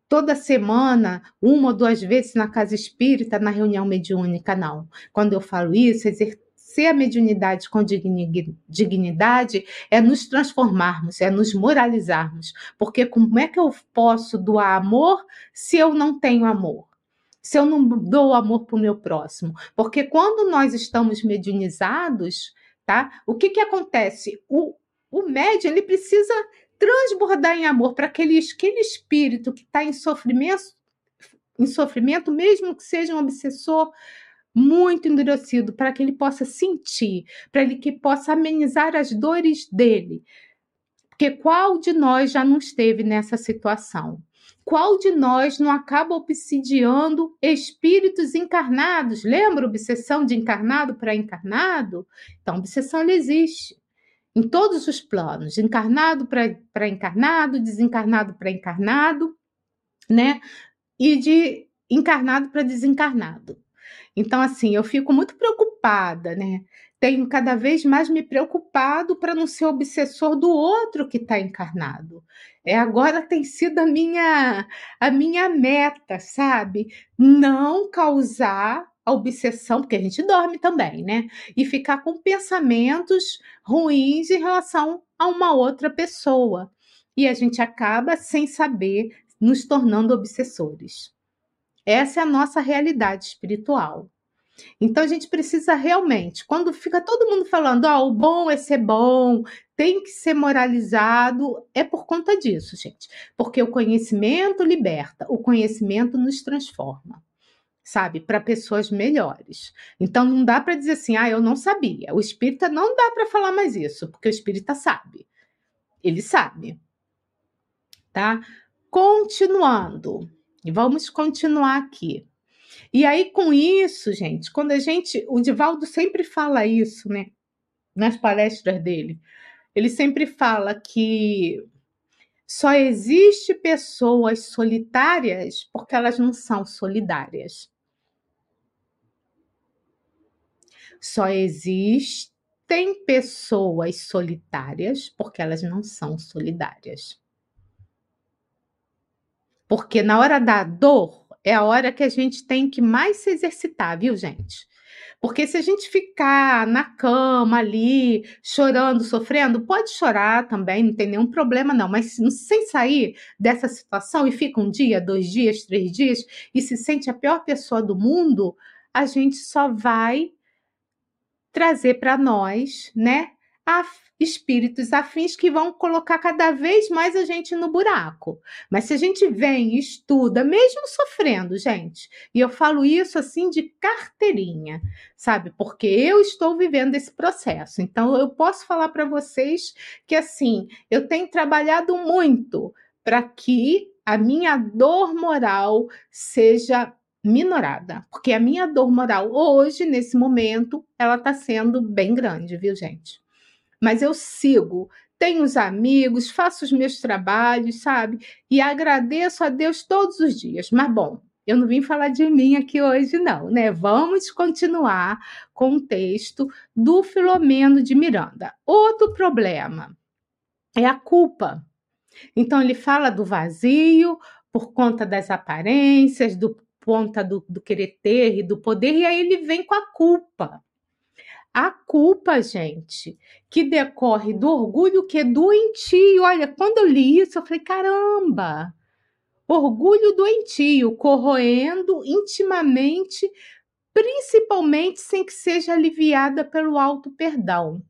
toda semana, uma ou duas vezes na casa espírita, na reunião mediúnica, não. Quando eu falo isso, exercer a mediunidade com dignidade é nos transformarmos, é nos moralizarmos. Porque como é que eu posso doar amor se eu não tenho amor? Se eu não dou amor para o meu próximo? Porque quando nós estamos mediunizados, tá? O que que acontece? O, o médium, ele precisa transbordar em amor para aquele, aquele espírito que está em sofrimento, em sofrimento, mesmo que seja um obsessor muito endurecido, para que ele possa sentir, para ele que possa amenizar as dores dele. Porque qual de nós já não esteve nessa situação? Qual de nós não acaba obsidiando espíritos encarnados? Lembra obsessão de encarnado para encarnado? Então, obsessão ela existe em todos os planos, encarnado para encarnado, desencarnado para encarnado, né? E de encarnado para desencarnado. Então, assim, eu fico muito preocupada, né? Tenho cada vez mais me preocupado para não ser obsessor do outro que está encarnado. É agora tem sido a minha a minha meta, sabe? Não causar a obsessão, porque a gente dorme também, né? E ficar com pensamentos ruins em relação a uma outra pessoa. E a gente acaba, sem saber, nos tornando obsessores. Essa é a nossa realidade espiritual. Então a gente precisa realmente, quando fica todo mundo falando, ó, oh, o bom é ser bom, tem que ser moralizado, é por conta disso, gente. Porque o conhecimento liberta, o conhecimento nos transforma sabe, para pessoas melhores. Então não dá para dizer assim, ah, eu não sabia. O espírita não dá para falar mais isso, porque o espírita sabe. Ele sabe. Tá? Continuando. Vamos continuar aqui. E aí com isso, gente, quando a gente, o Divaldo sempre fala isso, né, nas palestras dele. Ele sempre fala que só existe pessoas solitárias porque elas não são solidárias. Só existem pessoas solitárias porque elas não são solidárias. Porque na hora da dor é a hora que a gente tem que mais se exercitar, viu, gente? Porque se a gente ficar na cama ali, chorando, sofrendo, pode chorar também, não tem nenhum problema, não. Mas sem sair dessa situação e fica um dia, dois dias, três dias e se sente a pior pessoa do mundo, a gente só vai trazer para nós, né, espíritos afins que vão colocar cada vez mais a gente no buraco. Mas se a gente vem estuda, mesmo sofrendo, gente, e eu falo isso assim de carteirinha, sabe? Porque eu estou vivendo esse processo. Então eu posso falar para vocês que assim, eu tenho trabalhado muito para que a minha dor moral seja minorada, porque a minha dor moral hoje, nesse momento, ela está sendo bem grande, viu, gente? Mas eu sigo, tenho os amigos, faço os meus trabalhos, sabe? E agradeço a Deus todos os dias. Mas, bom, eu não vim falar de mim aqui hoje, não, né? Vamos continuar com o texto do Filomeno de Miranda. Outro problema é a culpa. Então, ele fala do vazio por conta das aparências, do ponta do, do querer ter e do poder, e aí ele vem com a culpa. A culpa, gente, que decorre do orgulho que é doentio. Olha, quando eu li isso, eu falei: caramba! Orgulho doentio, corroendo intimamente, principalmente sem que seja aliviada pelo alto perdão.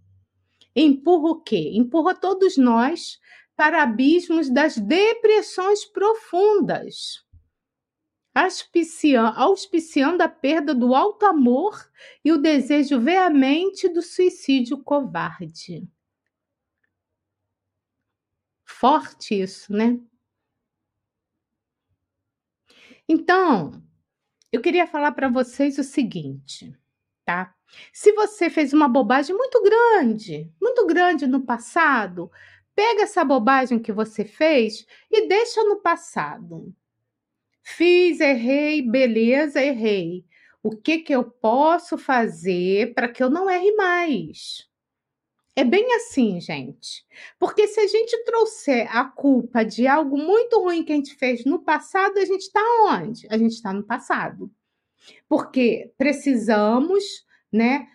Empurra o quê? Empurra todos nós para abismos das depressões profundas auspiciando a perda do alto amor e o desejo veemente do suicídio covarde. Forte isso, né? Então, eu queria falar para vocês o seguinte, tá? Se você fez uma bobagem muito grande, muito grande no passado, pega essa bobagem que você fez e deixa no passado. Fiz, errei, beleza, errei. O que que eu posso fazer para que eu não erre mais? É bem assim, gente. Porque se a gente trouxer a culpa de algo muito ruim que a gente fez no passado, a gente está onde? A gente está no passado. Porque precisamos, né,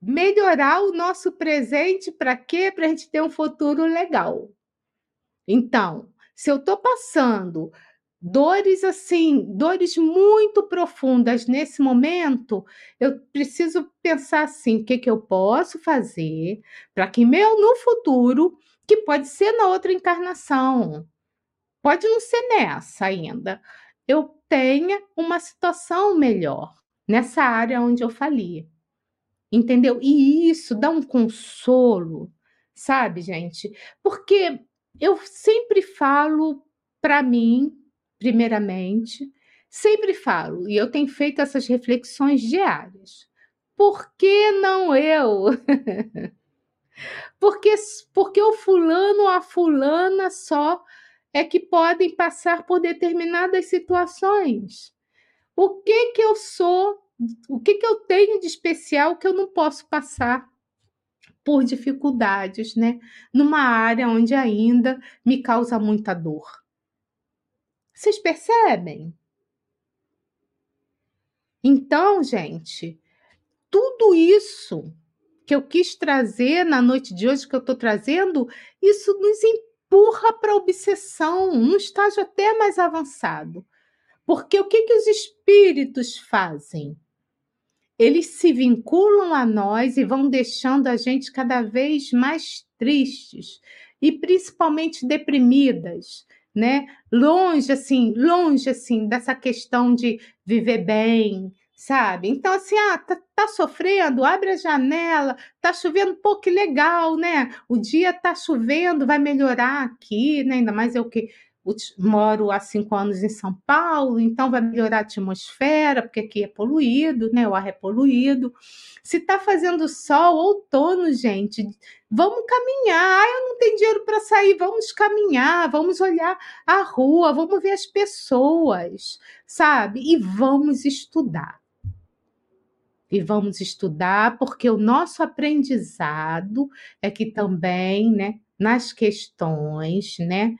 melhorar o nosso presente para quê? Para a gente ter um futuro legal. Então, se eu estou passando dores assim, dores muito profundas nesse momento, eu preciso pensar assim, o que, que eu posso fazer para que meu no futuro, que pode ser na outra encarnação, pode não ser nessa ainda, eu tenha uma situação melhor nessa área onde eu fali. Entendeu? E isso dá um consolo, sabe, gente? Porque eu sempre falo para mim, primeiramente, sempre falo, e eu tenho feito essas reflexões diárias. Por que não eu? porque, porque o fulano ou a fulana só é que podem passar por determinadas situações. O que que eu sou? O que que eu tenho de especial que eu não posso passar por dificuldades, né? Numa área onde ainda me causa muita dor. Vocês percebem? Então, gente, tudo isso que eu quis trazer na noite de hoje, que eu estou trazendo, isso nos empurra para a obsessão, num estágio até mais avançado. Porque o que, que os espíritos fazem? Eles se vinculam a nós e vão deixando a gente cada vez mais tristes e principalmente deprimidas, né? Longe assim, longe assim dessa questão de viver bem, sabe? Então, assim, ah, tá, tá, sofrendo, abre a janela, tá chovendo, pô, que legal, né? O dia tá chovendo, vai melhorar aqui, né? Ainda mais eu que moro há cinco anos em São Paulo, então vai melhorar a atmosfera, porque aqui é poluído, né? O ar é poluído. Se tá fazendo sol, outono, gente, vamos caminhar. Ah, eu não tenho dinheiro para sair, vamos caminhar, vamos olhar a rua, vamos ver as pessoas, sabe? E vamos estudar e vamos estudar, porque o nosso aprendizado é que também, né, nas questões, né,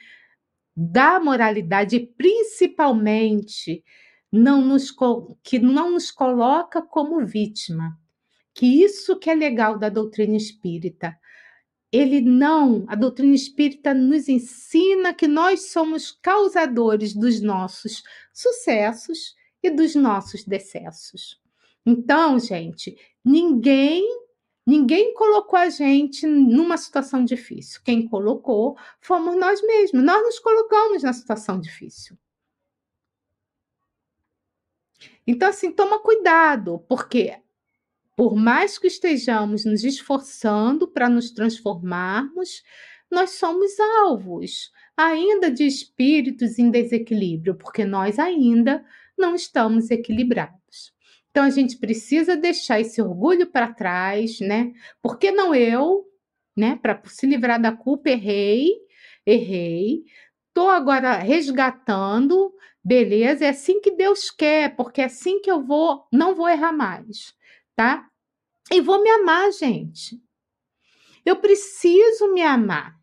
da moralidade, principalmente, não nos, que não nos coloca como vítima. Que isso que é legal da doutrina espírita. Ele não, a doutrina espírita nos ensina que nós somos causadores dos nossos sucessos e dos nossos decessos. Então, gente, ninguém ninguém colocou a gente numa situação difícil. Quem colocou fomos nós mesmos. Nós nos colocamos na situação difícil. Então, assim, toma cuidado, porque por mais que estejamos nos esforçando para nos transformarmos, nós somos alvos ainda de espíritos em desequilíbrio, porque nós ainda não estamos equilibrados. Então a gente precisa deixar esse orgulho para trás, né? Por que não eu, né? Para se livrar da culpa, errei, errei. Tô agora resgatando, beleza? É assim que Deus quer, porque é assim que eu vou, não vou errar mais, tá? E vou me amar, gente. Eu preciso me amar.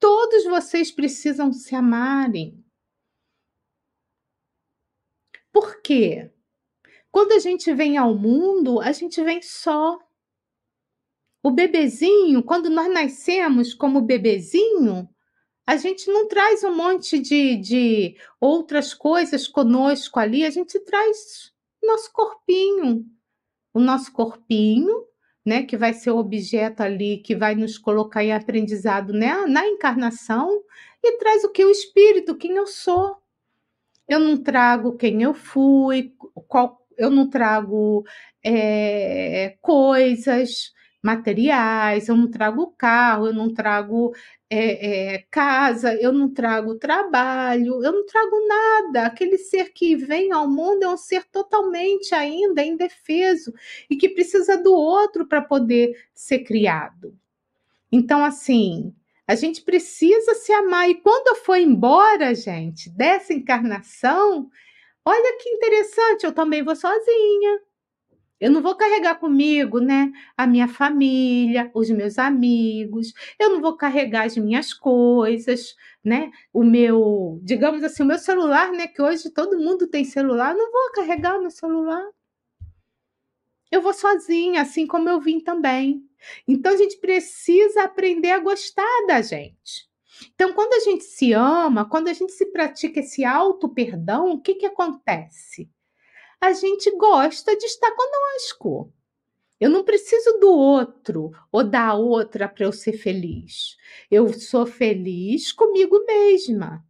Todos vocês precisam se amarem. Por quê? Quando a gente vem ao mundo, a gente vem só. O bebezinho, quando nós nascemos como bebezinho, a gente não traz um monte de, de outras coisas conosco ali, a gente traz nosso corpinho. O nosso corpinho, né, que vai ser o objeto ali que vai nos colocar em aprendizado né, na encarnação, e traz o que? O espírito, quem eu sou. Eu não trago quem eu fui, qual, eu não trago é, coisas materiais, eu não trago carro, eu não trago é, é, casa, eu não trago trabalho, eu não trago nada. Aquele ser que vem ao mundo é um ser totalmente ainda indefeso e que precisa do outro para poder ser criado. Então, assim, a gente precisa se amar. E quando eu for embora, gente, dessa encarnação, Olha que interessante, eu também vou sozinha. Eu não vou carregar comigo, né, a minha família, os meus amigos. Eu não vou carregar as minhas coisas, né? O meu, digamos assim, o meu celular, né, que hoje todo mundo tem celular, não vou carregar o meu celular. Eu vou sozinha, assim como eu vim também. Então a gente precisa aprender a gostar da gente. Então, quando a gente se ama, quando a gente se pratica esse auto-perdão, o que, que acontece? A gente gosta de estar conosco. Eu não preciso do outro ou da outra para eu ser feliz. Eu sou feliz comigo mesma.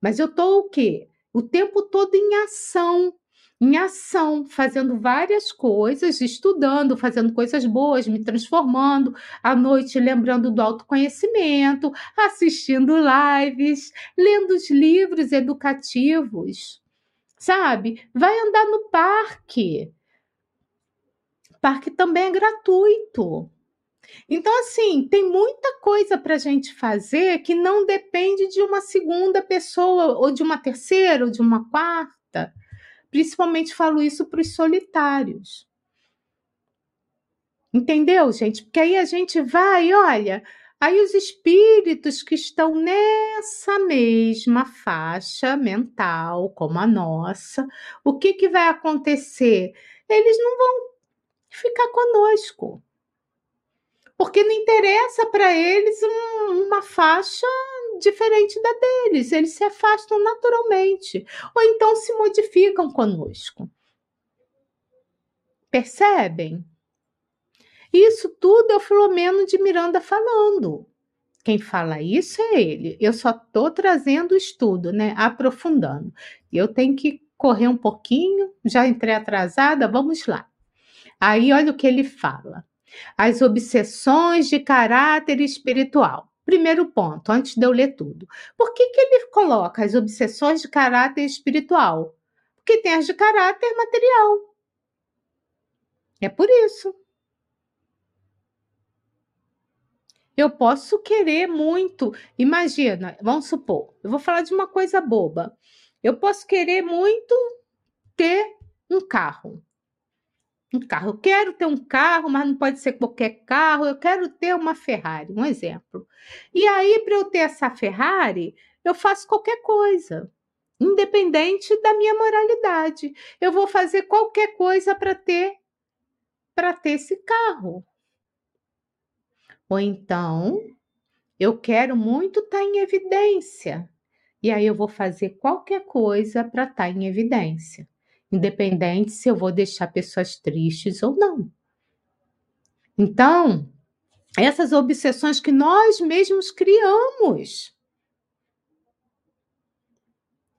Mas eu estou o quê? O tempo todo em ação em ação, fazendo várias coisas, estudando, fazendo coisas boas, me transformando, à noite lembrando do autoconhecimento, assistindo lives, lendo os livros educativos, sabe? Vai andar no parque. Parque também é gratuito. Então, assim, tem muita coisa para a gente fazer que não depende de uma segunda pessoa, ou de uma terceira, ou de uma quarta. Principalmente falo isso para os solitários. Entendeu, gente? Porque aí a gente vai, olha, aí os espíritos que estão nessa mesma faixa mental como a nossa, o que, que vai acontecer? Eles não vão ficar conosco. Porque não interessa para eles um, uma faixa diferente da deles, eles se afastam naturalmente, ou então se modificam conosco. Percebem? Isso tudo é o Filomeno de Miranda falando. Quem fala isso é ele. Eu só estou trazendo o estudo, né? Aprofundando. Eu tenho que correr um pouquinho, já entrei atrasada, vamos lá. Aí olha o que ele fala. As obsessões de caráter espiritual. Primeiro ponto, antes de eu ler tudo. Por que, que ele coloca as obsessões de caráter espiritual? Porque tem as de caráter material. É por isso. Eu posso querer muito. Imagina, vamos supor, eu vou falar de uma coisa boba. Eu posso querer muito ter um carro um carro. Eu quero ter um carro, mas não pode ser qualquer carro. Eu quero ter uma Ferrari, um exemplo. E aí, para eu ter essa Ferrari, eu faço qualquer coisa, independente da minha moralidade. Eu vou fazer qualquer coisa para ter para ter esse carro. Ou então, eu quero muito estar tá em evidência. E aí eu vou fazer qualquer coisa para estar tá em evidência independente se eu vou deixar pessoas tristes ou não. Então, essas obsessões que nós mesmos criamos.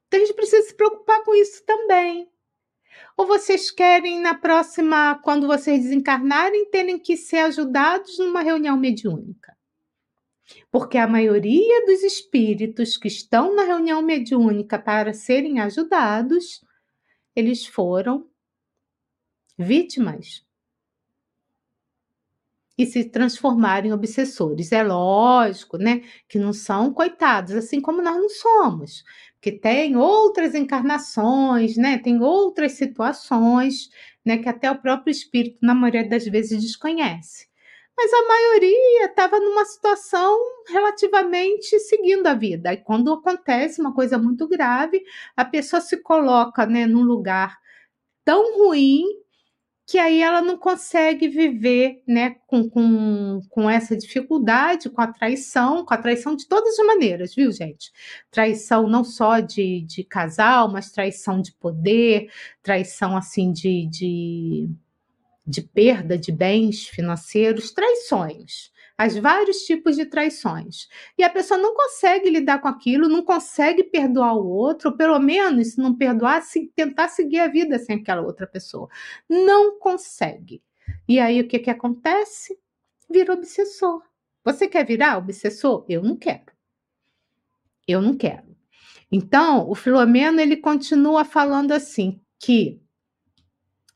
Então, a gente precisa se preocupar com isso também. Ou vocês querem, na próxima, quando vocês desencarnarem, terem que ser ajudados numa reunião mediúnica? Porque a maioria dos espíritos que estão na reunião mediúnica para serem ajudados eles foram vítimas e se transformaram em obsessores. É lógico, né, que não são coitados, assim como nós não somos, porque tem outras encarnações, né, tem outras situações, né, que até o próprio espírito na maioria das vezes desconhece. Mas a maioria estava numa situação relativamente seguindo a vida. E quando acontece uma coisa muito grave, a pessoa se coloca né, num lugar tão ruim que aí ela não consegue viver né, com, com, com essa dificuldade, com a traição, com a traição de todas as maneiras, viu, gente? Traição não só de, de casal, mas traição de poder, traição assim de, de de perda de bens financeiros, traições, as vários tipos de traições. E a pessoa não consegue lidar com aquilo, não consegue perdoar o outro, ou pelo menos, se não perdoar, se tentar seguir a vida sem aquela outra pessoa. Não consegue. E aí o que, que acontece? Vira obsessor. Você quer virar obsessor? Eu não quero. Eu não quero. Então, o Filomeno ele continua falando assim que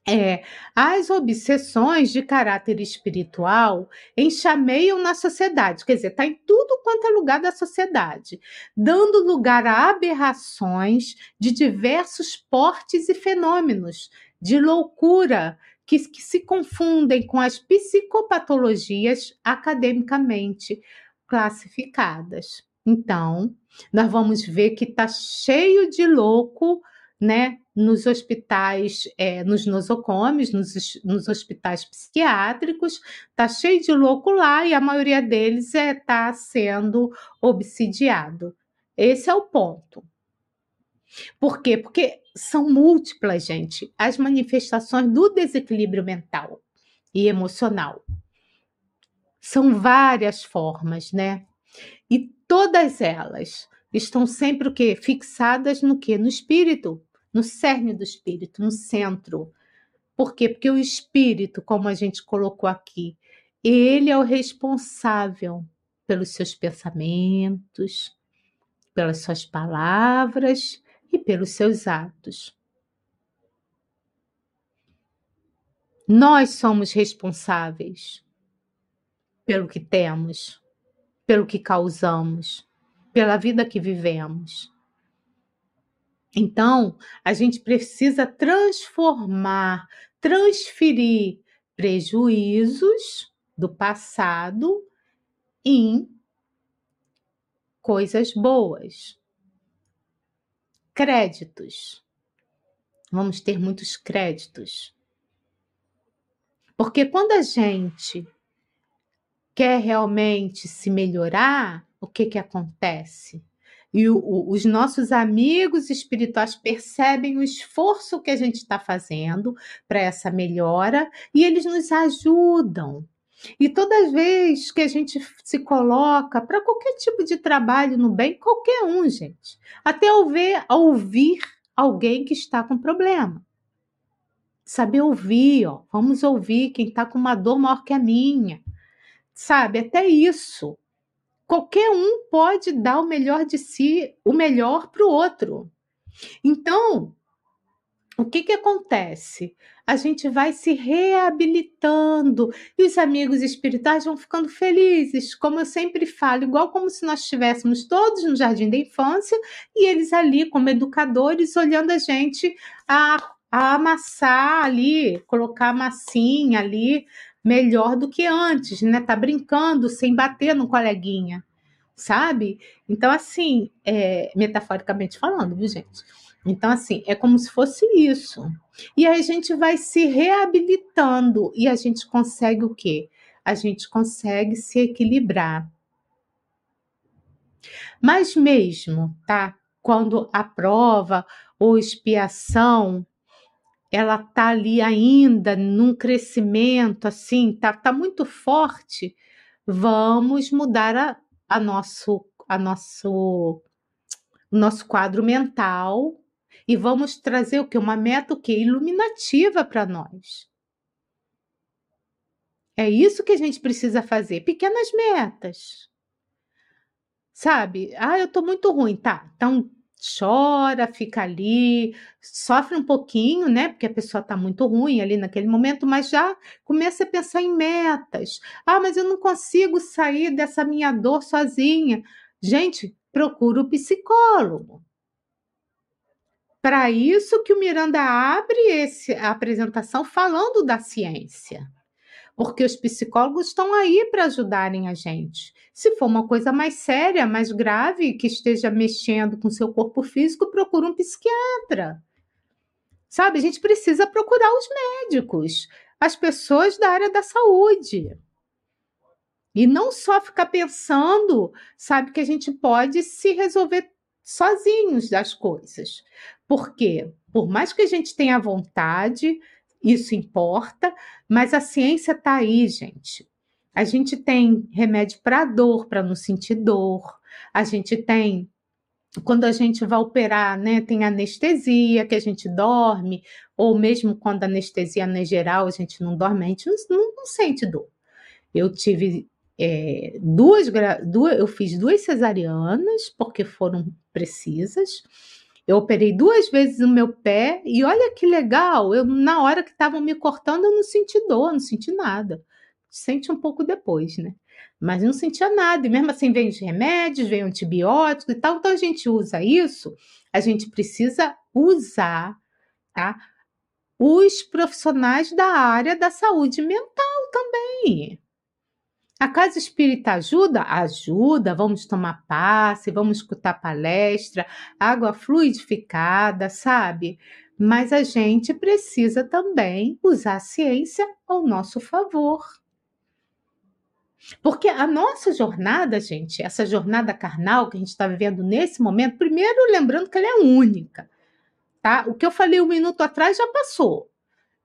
é, as obsessões de caráter espiritual enxameiam na sociedade, quer dizer, está em tudo quanto é lugar da sociedade, dando lugar a aberrações de diversos portes e fenômenos, de loucura, que, que se confundem com as psicopatologias academicamente classificadas. Então, nós vamos ver que está cheio de louco, né? Nos hospitais, é, nos nosocomes, nos, nos hospitais psiquiátricos, está cheio de louco lá e a maioria deles está é, tá sendo obsidiado. Esse é o ponto. Por quê? Porque são múltiplas, gente, as manifestações do desequilíbrio mental e emocional. São várias formas, né? E todas elas estão sempre o quê? Fixadas no quê? No espírito, no cerne do espírito, no centro. Por quê? Porque o espírito, como a gente colocou aqui, ele é o responsável pelos seus pensamentos, pelas suas palavras e pelos seus atos. Nós somos responsáveis pelo que temos, pelo que causamos, pela vida que vivemos. Então, a gente precisa transformar, transferir prejuízos do passado em coisas boas. Créditos. Vamos ter muitos créditos. Porque quando a gente quer realmente se melhorar, o que, que acontece? E o, os nossos amigos espirituais percebem o esforço que a gente está fazendo para essa melhora e eles nos ajudam. E toda vez que a gente se coloca para qualquer tipo de trabalho no bem, qualquer um, gente, até ouvir, ouvir alguém que está com problema. Saber ouvir, ó, vamos ouvir quem está com uma dor maior que a minha sabe? Até isso. Qualquer um pode dar o melhor de si, o melhor para o outro. Então, o que, que acontece? A gente vai se reabilitando e os amigos espirituais vão ficando felizes, como eu sempre falo, igual como se nós estivéssemos todos no jardim da infância e eles ali, como educadores, olhando a gente a, a amassar ali, colocar massinha ali melhor do que antes, né? Tá brincando sem bater no coleguinha, sabe? Então, assim, é, metaforicamente falando, viu, gente? Então, assim, é como se fosse isso. E aí a gente vai se reabilitando e a gente consegue o quê? A gente consegue se equilibrar. Mas mesmo, tá? Quando a prova ou expiação ela tá ali ainda num crescimento assim, tá, tá muito forte, vamos mudar a, a nosso a nosso nosso quadro mental e vamos trazer o que uma meta o que iluminativa para nós. É isso que a gente precisa fazer, pequenas metas. Sabe? Ah, eu tô muito ruim, tá? Então chora, fica ali, sofre um pouquinho, né? Porque a pessoa está muito ruim ali naquele momento, mas já começa a pensar em metas. Ah, mas eu não consigo sair dessa minha dor sozinha. Gente, procura o psicólogo. Para isso que o Miranda abre esse, a apresentação falando da ciência. Porque os psicólogos estão aí para ajudarem a gente. Se for uma coisa mais séria, mais grave, que esteja mexendo com seu corpo físico, procura um psiquiatra. Sabe, a gente precisa procurar os médicos, as pessoas da área da saúde. E não só ficar pensando, sabe, que a gente pode se resolver sozinhos das coisas. Por quê? Por mais que a gente tenha vontade, isso importa, mas a ciência está aí, gente. A gente tem remédio para dor, para não sentir dor. A gente tem quando a gente vai operar, né, tem anestesia, que a gente dorme, ou mesmo quando a anestesia não é geral, a gente não dorme, a gente não, não, não sente dor. Eu tive é, duas, duas, eu fiz duas cesarianas, porque foram precisas. Eu operei duas vezes no meu pé, e olha que legal, eu, na hora que estavam me cortando, eu não senti dor, não senti nada sente um pouco depois, né? Mas não sentia nada, e mesmo assim vem os remédios, vem antibióticos e tal, então a gente usa isso, a gente precisa usar, tá? os profissionais da área da saúde mental também. A casa espírita ajuda? Ajuda. Vamos tomar passe, vamos escutar palestra, água fluidificada, sabe? Mas a gente precisa também usar a ciência ao nosso favor. Porque a nossa jornada, gente, essa jornada carnal que a gente está vivendo nesse momento, primeiro lembrando que ela é única, tá? O que eu falei um minuto atrás já passou.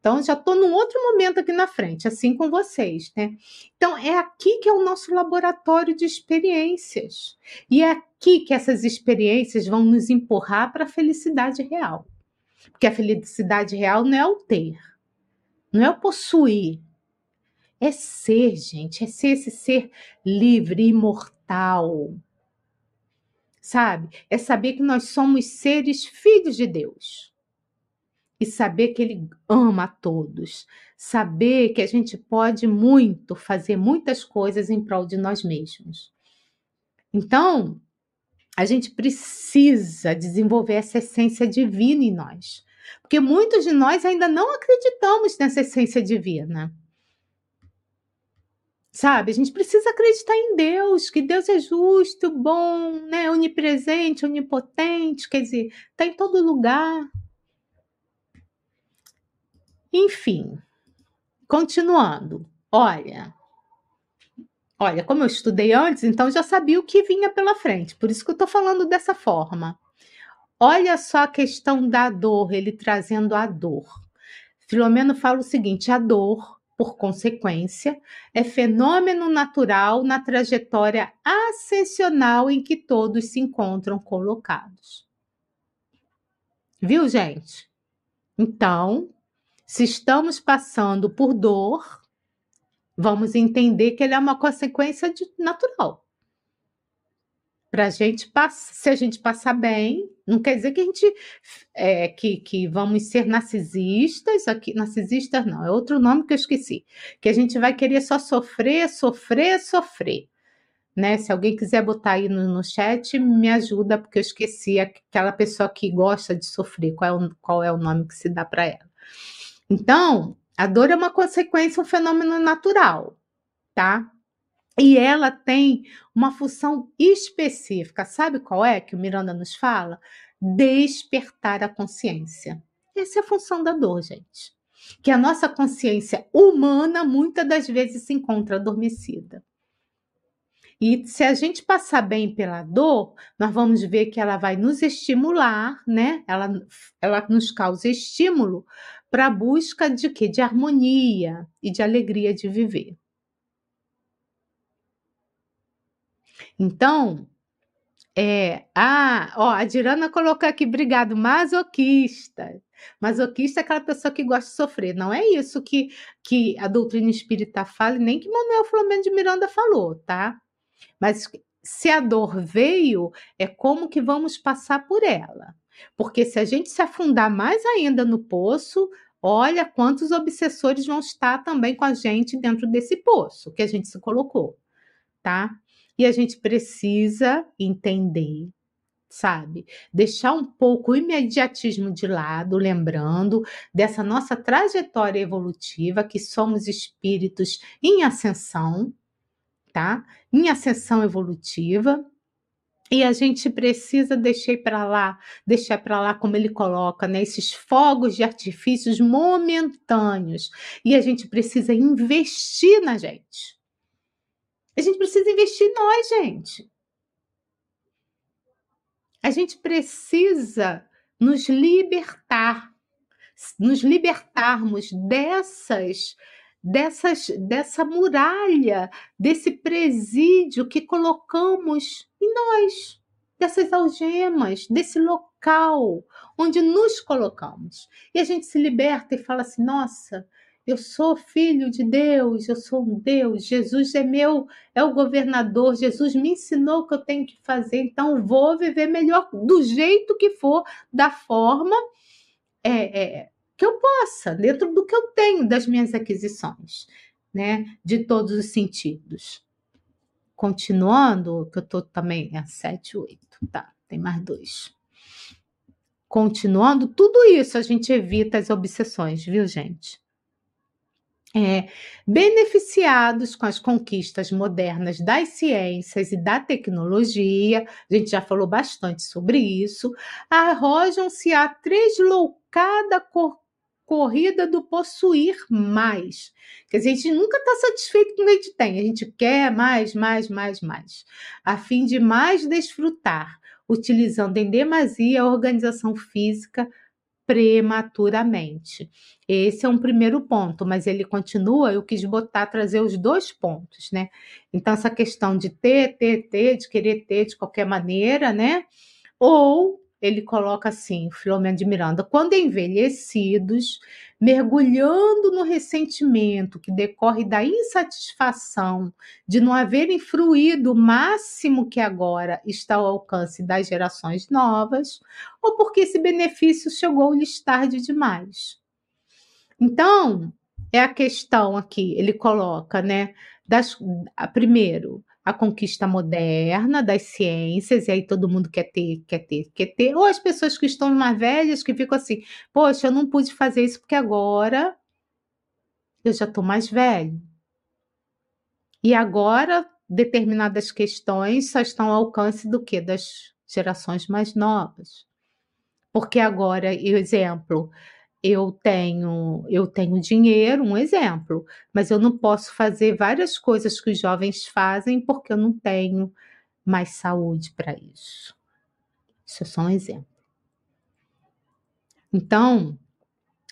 Então, já estou num outro momento aqui na frente, assim com vocês, né? Então, é aqui que é o nosso laboratório de experiências. E é aqui que essas experiências vão nos empurrar para a felicidade real. Porque a felicidade real não é o ter, não é o possuir, é ser, gente, é ser esse ser livre, imortal. Sabe? É saber que nós somos seres filhos de Deus. E saber que Ele ama a todos. Saber que a gente pode muito, fazer muitas coisas em prol de nós mesmos. Então, a gente precisa desenvolver essa essência divina em nós. Porque muitos de nós ainda não acreditamos nessa essência divina. Sabe? A gente precisa acreditar em Deus, que Deus é justo, bom, né? onipresente, onipotente, quer dizer, está em todo lugar. Enfim, continuando. Olha, olha, como eu estudei antes, então já sabia o que vinha pela frente, por isso que eu estou falando dessa forma. Olha só a questão da dor, ele trazendo a dor. Filomeno fala o seguinte: a dor por consequência, é fenômeno natural na trajetória ascensional em que todos se encontram colocados. Viu, gente? Então, se estamos passando por dor, vamos entender que ele é uma consequência de, natural para a gente passar, se a gente passar bem, não quer dizer que a gente é, que, que vamos ser narcisistas, aqui, narcisistas não, é outro nome que eu esqueci, que a gente vai querer só sofrer, sofrer, sofrer. Né? Se alguém quiser botar aí no, no chat, me ajuda, porque eu esqueci aquela pessoa que gosta de sofrer, qual é o, qual é o nome que se dá para ela. Então, a dor é uma consequência, um fenômeno natural, tá? E ela tem uma função específica. Sabe qual é que o Miranda nos fala? Despertar a consciência. Essa é a função da dor, gente. Que a nossa consciência humana muitas das vezes se encontra adormecida. E se a gente passar bem pela dor, nós vamos ver que ela vai nos estimular, né? Ela, ela nos causa estímulo para a busca de quê? De harmonia e de alegria de viver. Então, é, ah, ó, a Dirana colocou aqui, obrigado, masoquista. Masoquista é aquela pessoa que gosta de sofrer. Não é isso que, que a doutrina espírita fala, nem que Manuel Flamengo de Miranda falou, tá? Mas se a dor veio, é como que vamos passar por ela. Porque se a gente se afundar mais ainda no poço, olha quantos obsessores vão estar também com a gente dentro desse poço que a gente se colocou, tá? E a gente precisa entender, sabe? Deixar um pouco o imediatismo de lado, lembrando dessa nossa trajetória evolutiva, que somos espíritos em ascensão, tá? Em ascensão evolutiva. E a gente precisa deixar para lá, deixar para lá como ele coloca, né, esses fogos de artifícios momentâneos. E a gente precisa investir na gente. A gente precisa investir em nós, gente. A gente precisa nos libertar, nos libertarmos dessas dessas dessa muralha, desse presídio que colocamos em nós, dessas algemas, desse local onde nos colocamos. E a gente se liberta e fala assim: "Nossa, eu sou filho de Deus, eu sou um Deus, Jesus é meu, é o governador, Jesus me ensinou o que eu tenho que fazer, então vou viver melhor do jeito que for, da forma é, é, que eu possa, dentro do que eu tenho, das minhas aquisições, né? De todos os sentidos. Continuando, que eu estou também, é 7, 8, tá, tem mais dois. continuando, tudo isso a gente evita as obsessões, viu, gente? É, beneficiados com as conquistas modernas das ciências e da tecnologia, a gente já falou bastante sobre isso, arrojam-se a tresloucada corrida do possuir mais. Quer dizer, a gente nunca está satisfeito com o que a gente tem, a gente quer mais, mais, mais, mais, a fim de mais desfrutar, utilizando em demasia a organização física prematuramente. Esse é um primeiro ponto, mas ele continua, eu quis botar, trazer os dois pontos, né? Então, essa questão de ter, ter, ter, de querer ter de qualquer maneira, né? Ou ele coloca assim, Filomeno de Miranda, quando envelhecidos, mergulhando no ressentimento que decorre da insatisfação de não haverem fruído o máximo que agora está ao alcance das gerações novas, ou porque esse benefício chegou-lhes tarde demais. Então, é a questão aqui, ele coloca, né, das, primeiro, a conquista moderna das ciências, e aí todo mundo quer ter, quer ter, quer ter, ou as pessoas que estão mais velhas que ficam assim, poxa, eu não pude fazer isso porque agora eu já estou mais velho. E agora determinadas questões só estão ao alcance do que? Das gerações mais novas. Porque agora, exemplo, eu tenho eu tenho dinheiro, um exemplo, mas eu não posso fazer várias coisas que os jovens fazem porque eu não tenho mais saúde para isso. Isso é só um exemplo. Então,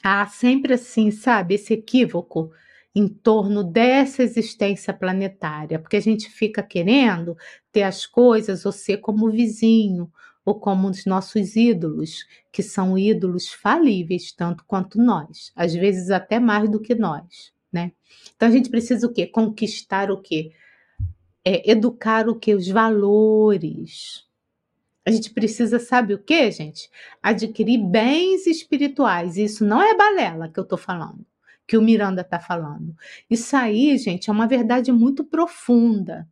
há sempre assim, sabe, esse equívoco em torno dessa existência planetária, porque a gente fica querendo ter as coisas ou ser como o vizinho, ou como os nossos ídolos, que são ídolos falíveis tanto quanto nós, às vezes até mais do que nós, né? Então a gente precisa o quê? Conquistar o quê? É, educar o quê? Os valores. A gente precisa, sabe o quê, gente? Adquirir bens espirituais. Isso não é balela que eu tô falando, que o Miranda tá falando. Isso aí, gente, é uma verdade muito profunda.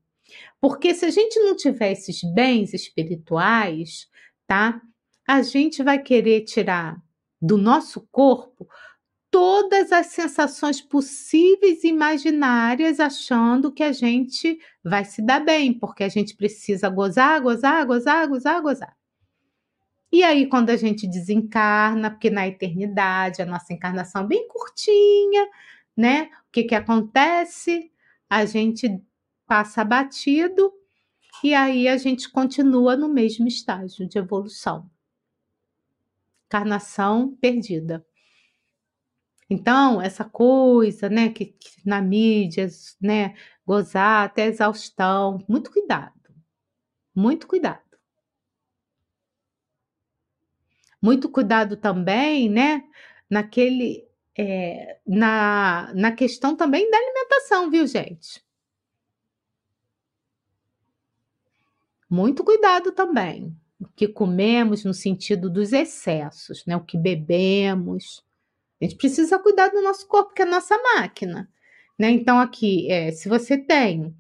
Porque se a gente não tiver esses bens espirituais, tá? A gente vai querer tirar do nosso corpo todas as sensações possíveis e imaginárias, achando que a gente vai se dar bem, porque a gente precisa gozar, gozar, gozar, gozar, gozar. E aí, quando a gente desencarna, porque na eternidade a nossa encarnação é bem curtinha, né? O que, que acontece? A gente passa batido e aí a gente continua no mesmo estágio de evolução. Carnação perdida. Então, essa coisa, né, que, que na mídia, né, gozar até exaustão, muito cuidado. Muito cuidado. Muito cuidado também, né, naquele, é, na, na questão também da alimentação, viu, gente? Muito cuidado também. O que comemos no sentido dos excessos, né? O que bebemos. A gente precisa cuidar do nosso corpo, que é a nossa máquina. Né? Então, aqui, é, se você tem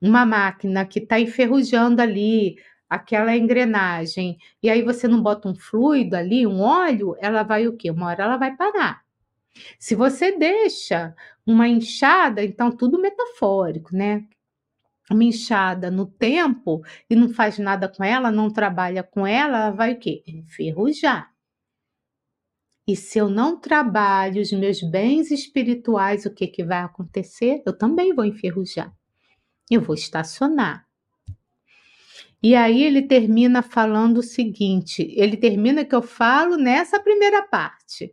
uma máquina que está enferrujando ali, aquela engrenagem, e aí você não bota um fluido ali, um óleo, ela vai o quê? Uma hora ela vai parar. Se você deixa uma enxada, então tudo metafórico, né? Uma inchada no tempo e não faz nada com ela, não trabalha com ela, ela vai o quê? Enferrujar. E se eu não trabalho os meus bens espirituais, o que, que vai acontecer? Eu também vou enferrujar. Eu vou estacionar. E aí ele termina falando o seguinte: ele termina que eu falo nessa primeira parte.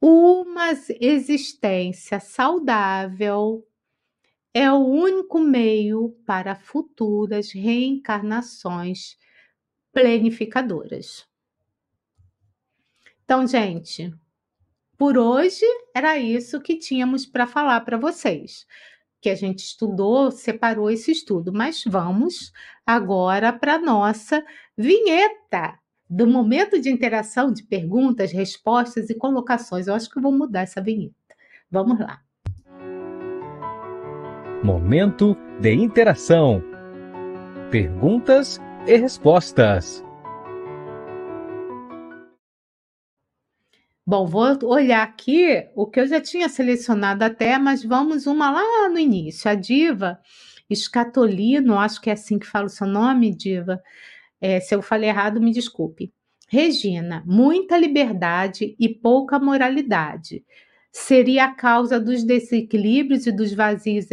Uma existência saudável é o único meio para futuras reencarnações planificadoras. Então, gente, por hoje era isso que tínhamos para falar para vocês. Que a gente estudou, separou esse estudo, mas vamos agora para nossa vinheta do momento de interação de perguntas, respostas e colocações. Eu acho que vou mudar essa vinheta. Vamos lá. Momento de interação. Perguntas e respostas. Bom, vou olhar aqui o que eu já tinha selecionado até, mas vamos uma lá no início. A diva Escatolino, acho que é assim que fala o seu nome, diva. É, se eu falei errado, me desculpe. Regina, muita liberdade e pouca moralidade. Seria a causa dos desequilíbrios e dos vazios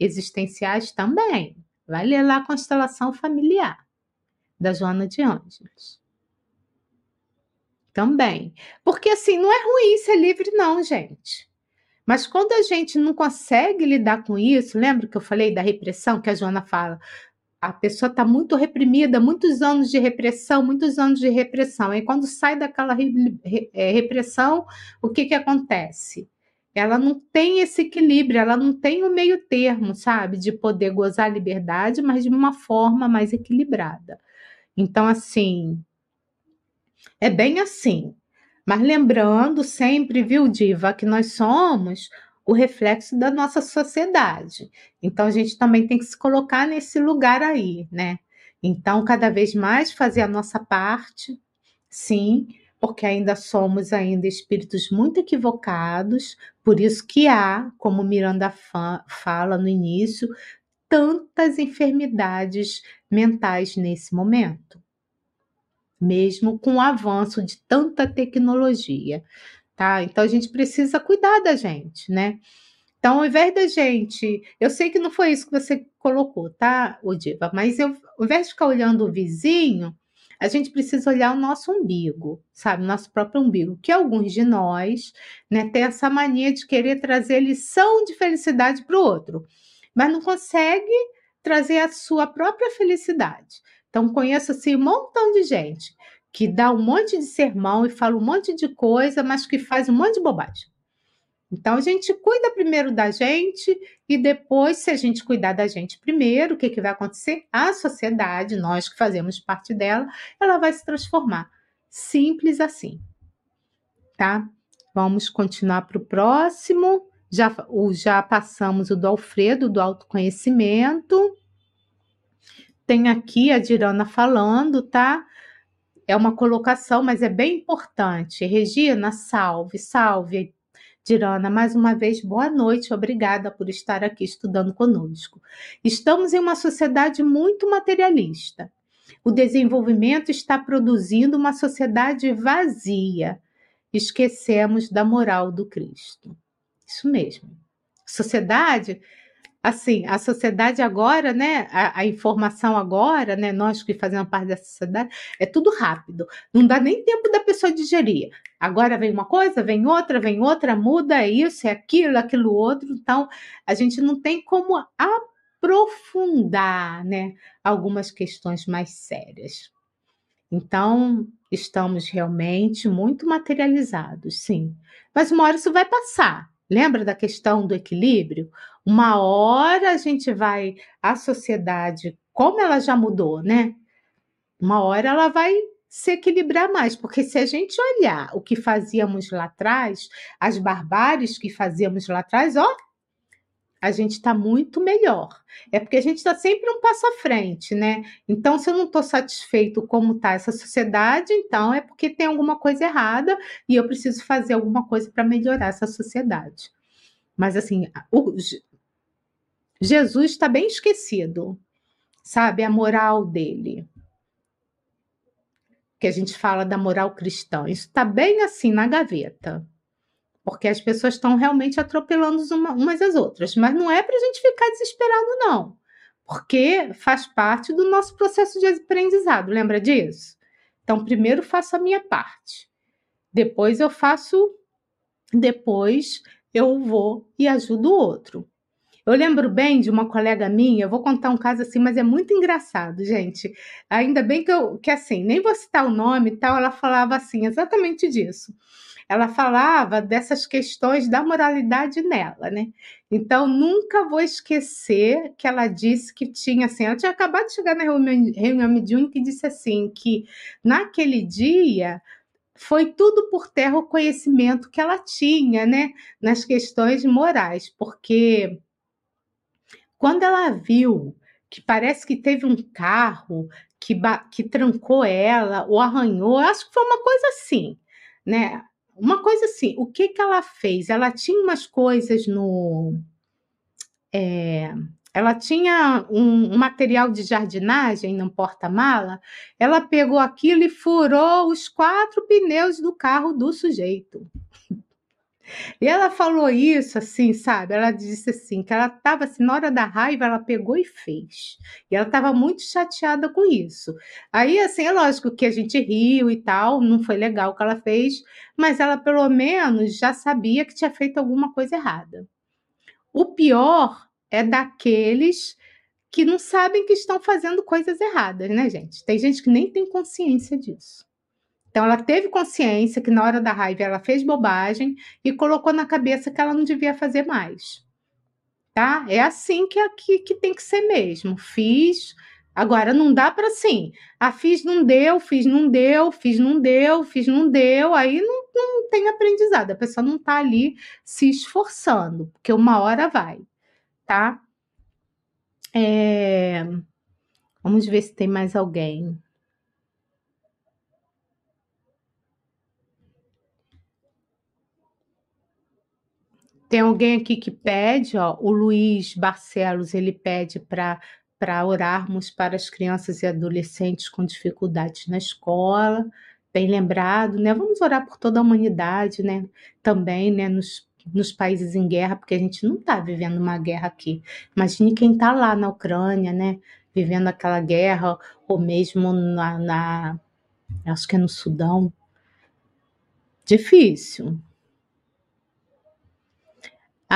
existenciais também. Vai ler lá a constelação familiar da Joana de Ângeles. Também. Porque assim, não é ruim ser livre, não, gente. Mas quando a gente não consegue lidar com isso, lembra que eu falei da repressão que a Joana fala? A pessoa está muito reprimida, muitos anos de repressão, muitos anos de repressão. Aí quando sai daquela é, repressão, o que, que acontece? Ela não tem esse equilíbrio, ela não tem o meio termo, sabe? De poder gozar a liberdade, mas de uma forma mais equilibrada. Então, assim, é bem assim. Mas lembrando sempre, viu, Diva, que nós somos o reflexo da nossa sociedade. Então, a gente também tem que se colocar nesse lugar aí, né? Então, cada vez mais fazer a nossa parte, sim, porque ainda somos ainda espíritos muito equivocados, por isso que há, como Miranda fala no início, tantas enfermidades mentais nesse momento, mesmo com o avanço de tanta tecnologia, tá? Então a gente precisa cuidar da gente, né? Então, ao invés da gente, eu sei que não foi isso que você colocou, tá, Odiva? Mas eu, ao invés de ficar olhando o vizinho, a gente precisa olhar o nosso umbigo, sabe? Nosso próprio umbigo, que alguns de nós, né, tem essa mania de querer trazer lição de felicidade para o outro, mas não consegue trazer a sua própria felicidade. Então, conheço assim um montão de gente que dá um monte de sermão e fala um monte de coisa, mas que faz um monte de bobagem. Então, a gente cuida primeiro da gente e depois, se a gente cuidar da gente primeiro, o que, que vai acontecer? A sociedade, nós que fazemos parte dela, ela vai se transformar. Simples assim. Tá? Vamos continuar para o próximo. Já, o, já passamos o do Alfredo, do autoconhecimento. Tem aqui a Dirana falando, tá? É uma colocação, mas é bem importante. Regina, salve, salve. Dirana, mais uma vez, boa noite, obrigada por estar aqui estudando conosco. Estamos em uma sociedade muito materialista. O desenvolvimento está produzindo uma sociedade vazia. Esquecemos da moral do Cristo. Isso mesmo. Sociedade assim, a sociedade agora, né, a, a, informação agora, né, nós que fazemos parte da sociedade, é tudo rápido, não dá nem tempo da pessoa digerir. Agora vem uma coisa, vem outra, vem outra, muda isso, é aquilo, aquilo outro, então a gente não tem como aprofundar, né, algumas questões mais sérias. Então, estamos realmente muito materializados, sim. Mas uma hora isso vai passar. Lembra da questão do equilíbrio? Uma hora a gente vai, a sociedade, como ela já mudou, né? Uma hora ela vai se equilibrar mais, porque se a gente olhar o que fazíamos lá atrás, as barbáries que fazíamos lá atrás, ó, a gente está muito melhor. É porque a gente está sempre um passo à frente, né? Então, se eu não estou satisfeito como está essa sociedade, então é porque tem alguma coisa errada e eu preciso fazer alguma coisa para melhorar essa sociedade. Mas assim, o, Jesus está bem esquecido, sabe? A moral dele. Que a gente fala da moral cristã. Isso está bem assim na gaveta. Porque as pessoas estão realmente atropelando uma, umas às outras. Mas não é para a gente ficar desesperado, não. Porque faz parte do nosso processo de aprendizado. Lembra disso? Então, primeiro faço a minha parte. Depois eu faço. Depois eu vou e ajudo o outro. Eu lembro bem de uma colega minha, eu vou contar um caso assim, mas é muito engraçado, gente. Ainda bem que eu, que assim, nem vou citar o nome e tal, ela falava assim, exatamente disso. Ela falava dessas questões da moralidade nela, né? Então, nunca vou esquecer que ela disse que tinha assim, ela tinha acabado de chegar na reunião, reunião mediúnica e disse assim, que naquele dia foi tudo por terra o conhecimento que ela tinha, né, nas questões morais, porque quando ela viu que parece que teve um carro que, que trancou ela ou arranhou, acho que foi uma coisa assim, né? Uma coisa assim, o que que ela fez? Ela tinha umas coisas no. É, ela tinha um, um, material de jardinagem no porta-mala, ela pegou aquilo e furou os quatro pneus do carro do sujeito. E ela falou isso assim, sabe? Ela disse assim, que ela estava assim, na hora da raiva, ela pegou e fez. E ela estava muito chateada com isso. Aí, assim, é lógico que a gente riu e tal, não foi legal o que ela fez, mas ela pelo menos já sabia que tinha feito alguma coisa errada. O pior é daqueles que não sabem que estão fazendo coisas erradas, né, gente? Tem gente que nem tem consciência disso. Então, ela teve consciência que na hora da raiva ela fez bobagem e colocou na cabeça que ela não devia fazer mais. Tá? É assim que, que, que tem que ser mesmo. Fiz, Agora, não dá para assim, ah, fiz, não deu, fiz, não deu, fiz, não deu, fiz, não deu, aí não, não tem aprendizado, a pessoa não está ali se esforçando, porque uma hora vai, tá? É... Vamos ver se tem mais alguém. Tem alguém aqui que pede, ó, o Luiz Barcelos, ele pede para para orarmos para as crianças e adolescentes com dificuldades na escola. Bem lembrado, né? Vamos orar por toda a humanidade, né? Também, né? Nos, nos países em guerra, porque a gente não está vivendo uma guerra aqui. Imagine quem está lá na Ucrânia, né? Vivendo aquela guerra, ou mesmo na, na acho que é no Sudão. Difícil,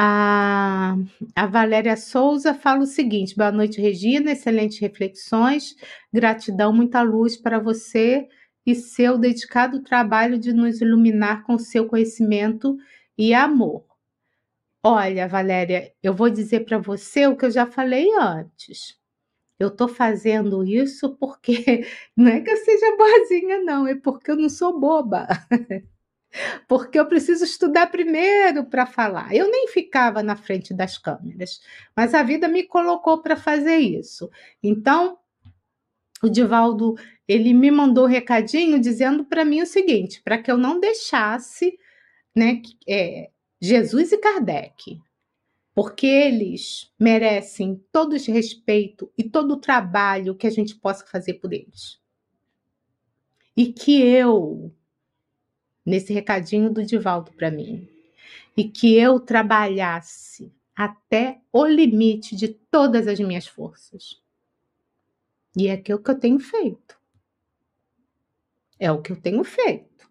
a, a Valéria Souza fala o seguinte: boa noite, Regina, excelentes reflexões, gratidão, muita luz para você e seu dedicado trabalho de nos iluminar com seu conhecimento e amor. Olha, Valéria, eu vou dizer para você o que eu já falei antes. Eu estou fazendo isso porque não é que eu seja boazinha, não, é porque eu não sou boba. porque eu preciso estudar primeiro para falar. Eu nem ficava na frente das câmeras, mas a vida me colocou para fazer isso. Então, o Divaldo, ele me mandou um recadinho dizendo para mim o seguinte, para que eu não deixasse, né, é, Jesus e Kardec, porque eles merecem todo o respeito e todo o trabalho que a gente possa fazer por eles. E que eu nesse recadinho do Divaldo para mim. E que eu trabalhasse até o limite de todas as minhas forças. E é aquilo que eu tenho feito. É o que eu tenho feito.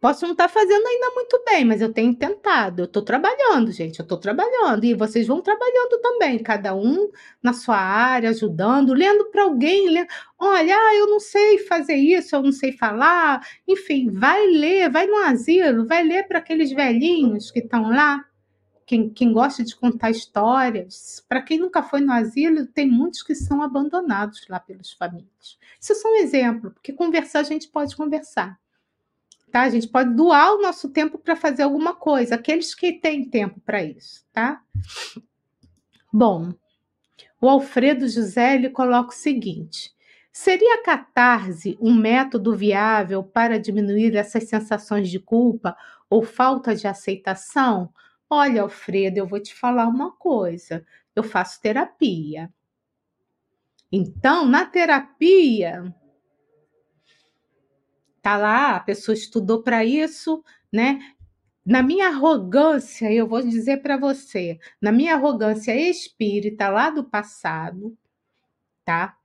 Posso não estar tá fazendo ainda muito bem, mas eu tenho tentado. Eu estou trabalhando, gente. Eu estou trabalhando. E vocês vão trabalhando também, cada um na sua área, ajudando, lendo para alguém. Lendo. Olha, ah, eu não sei fazer isso, eu não sei falar. Enfim, vai ler, vai no asilo, vai ler para aqueles velhinhos que estão lá. Quem, quem gosta de contar histórias. Para quem nunca foi no asilo, tem muitos que são abandonados lá pelas famílias. Isso é só um exemplo, porque conversar a gente pode conversar tá? A gente pode doar o nosso tempo para fazer alguma coisa, aqueles que têm tempo para isso, tá? Bom, o Alfredo José ele coloca o seguinte: seria a catarse um método viável para diminuir essas sensações de culpa ou falta de aceitação? Olha, Alfredo, eu vou te falar uma coisa. Eu faço terapia. Então, na terapia, tá lá, a pessoa estudou para isso, né? Na minha arrogância, eu vou dizer para você, na minha arrogância espírita lá do passado, tá?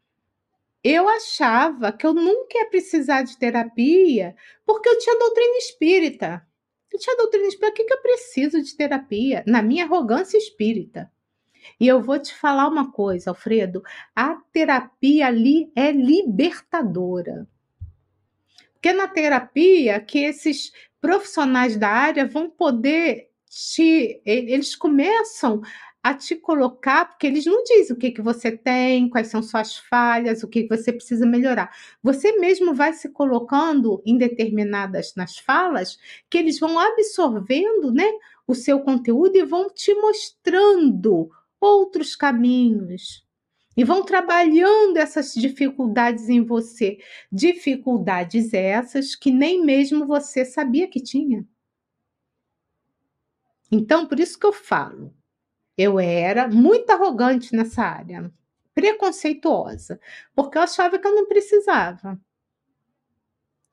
Eu achava que eu nunca ia precisar de terapia porque eu tinha doutrina espírita. Eu tinha doutrina espírita, o que, que eu preciso de terapia? Na minha arrogância espírita. E eu vou te falar uma coisa, Alfredo: a terapia ali é libertadora. Porque na terapia que esses profissionais da área vão poder te. Eles começam a te colocar, porque eles não dizem o que, que você tem, quais são suas falhas, o que, que você precisa melhorar. Você mesmo vai se colocando em determinadas nas falas que eles vão absorvendo né, o seu conteúdo e vão te mostrando outros caminhos, e vão trabalhando essas dificuldades em você. Dificuldades essas que nem mesmo você sabia que tinha. Então, por isso que eu falo, eu era muito arrogante nessa área, preconceituosa, porque eu achava que eu não precisava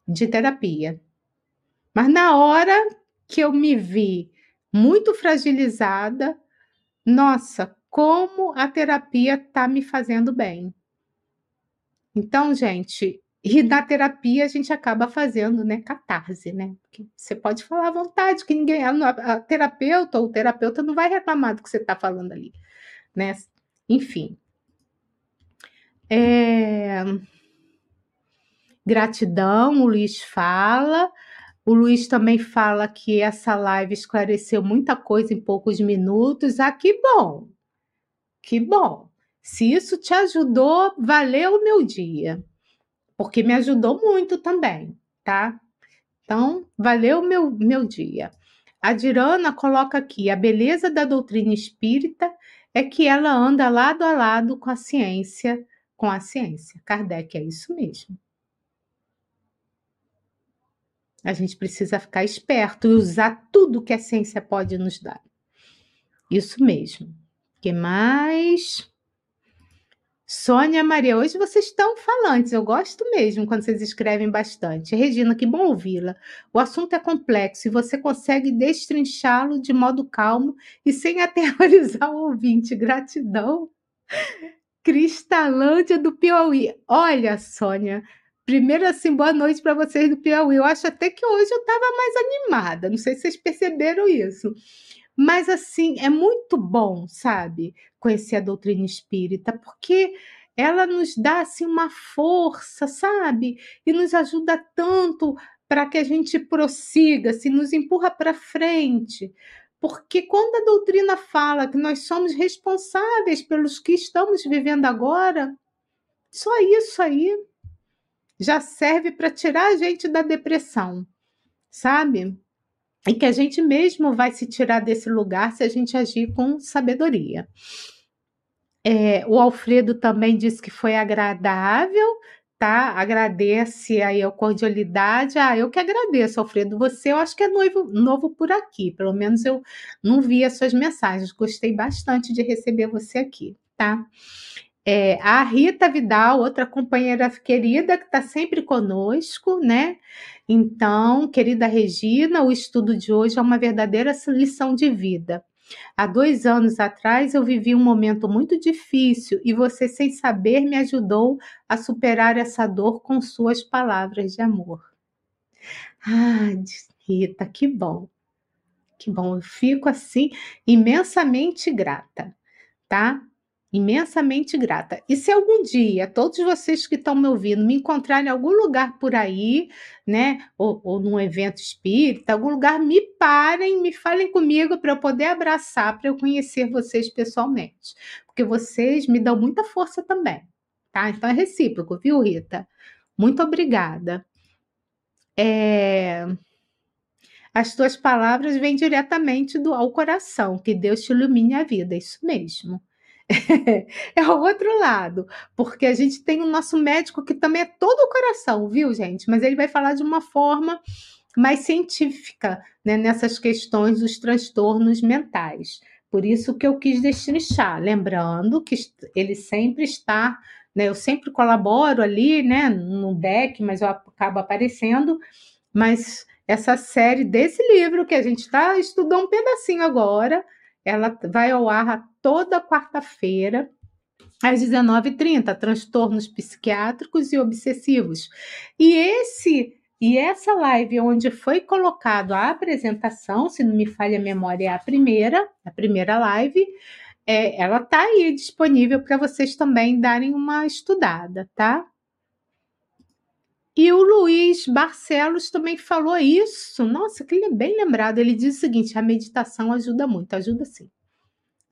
de terapia. Mas na hora que eu me vi muito fragilizada, nossa, como a terapia está me fazendo bem. Então, gente, e na terapia a gente acaba fazendo, né, catarse, né? Porque você pode falar à vontade, que ninguém, a, a terapeuta ou o terapeuta não vai reclamar do que você está falando ali, né? Enfim. É... Gratidão, o Luiz fala. O Luiz também fala que essa live esclareceu muita coisa em poucos minutos. Ah, que bom! Que bom! Se isso te ajudou, valeu o meu dia, porque me ajudou muito também, tá? Então, valeu o meu, meu dia. A Dirana coloca aqui: a beleza da doutrina espírita é que ela anda lado a lado com a ciência, com a ciência. Kardec, é isso mesmo. A gente precisa ficar esperto e usar tudo que a ciência pode nos dar. Isso mesmo. Que mais? Sônia Maria, hoje vocês estão falantes, eu gosto mesmo quando vocês escrevem bastante. Regina, que bom ouvi-la. O assunto é complexo e você consegue destrinchá-lo de modo calmo e sem aterrorizar o ouvinte. Gratidão. Cristalândia do Piauí. Olha, Sônia, Primeiro, assim, boa noite para vocês do Piauí. Eu acho até que hoje eu estava mais animada. Não sei se vocês perceberam isso. Mas, assim, é muito bom, sabe, conhecer a doutrina espírita, porque ela nos dá, assim, uma força, sabe? E nos ajuda tanto para que a gente prossiga, se nos empurra para frente. Porque quando a doutrina fala que nós somos responsáveis pelos que estamos vivendo agora, só isso aí já serve para tirar a gente da depressão, sabe? E que a gente mesmo vai se tirar desse lugar se a gente agir com sabedoria. É, o Alfredo também disse que foi agradável, tá? Agradece aí a cordialidade. Ah, eu que agradeço, Alfredo. Você, eu acho que é novo, novo por aqui. Pelo menos eu não vi as suas mensagens. Gostei bastante de receber você aqui, tá? É, a Rita Vidal, outra companheira querida que está sempre conosco, né? Então, querida Regina, o estudo de hoje é uma verdadeira lição de vida. Há dois anos atrás eu vivi um momento muito difícil e você, sem saber, me ajudou a superar essa dor com suas palavras de amor. Ah, Rita, que bom. Que bom, eu fico assim imensamente grata, tá? Imensamente grata. E se algum dia todos vocês que estão me ouvindo me encontrarem em algum lugar por aí, né, ou, ou num evento espírita, algum lugar, me parem, me falem comigo para eu poder abraçar, para eu conhecer vocês pessoalmente, porque vocês me dão muita força também, tá? Então é recíproco, viu, Rita? Muito obrigada. É... As tuas palavras vêm diretamente do ao coração, que Deus te ilumine a vida, isso mesmo. é o outro lado, porque a gente tem o nosso médico que também é todo o coração, viu, gente? Mas ele vai falar de uma forma mais científica né, nessas questões dos transtornos mentais. Por isso que eu quis destrinchar, lembrando que ele sempre está, né, eu sempre colaboro ali, né, no deck, mas eu acabo aparecendo, mas essa série desse livro que a gente está estudando um pedacinho agora, ela vai ao ar toda quarta-feira, às 19h30, transtornos psiquiátricos e obsessivos. E esse e essa live onde foi colocado a apresentação, se não me falha a memória, é a primeira, a primeira live, é, ela está aí disponível para vocês também darem uma estudada, tá? E o Luiz Barcelos também falou isso. Nossa, que ele é bem lembrado. Ele diz o seguinte: a meditação ajuda muito, ajuda sim.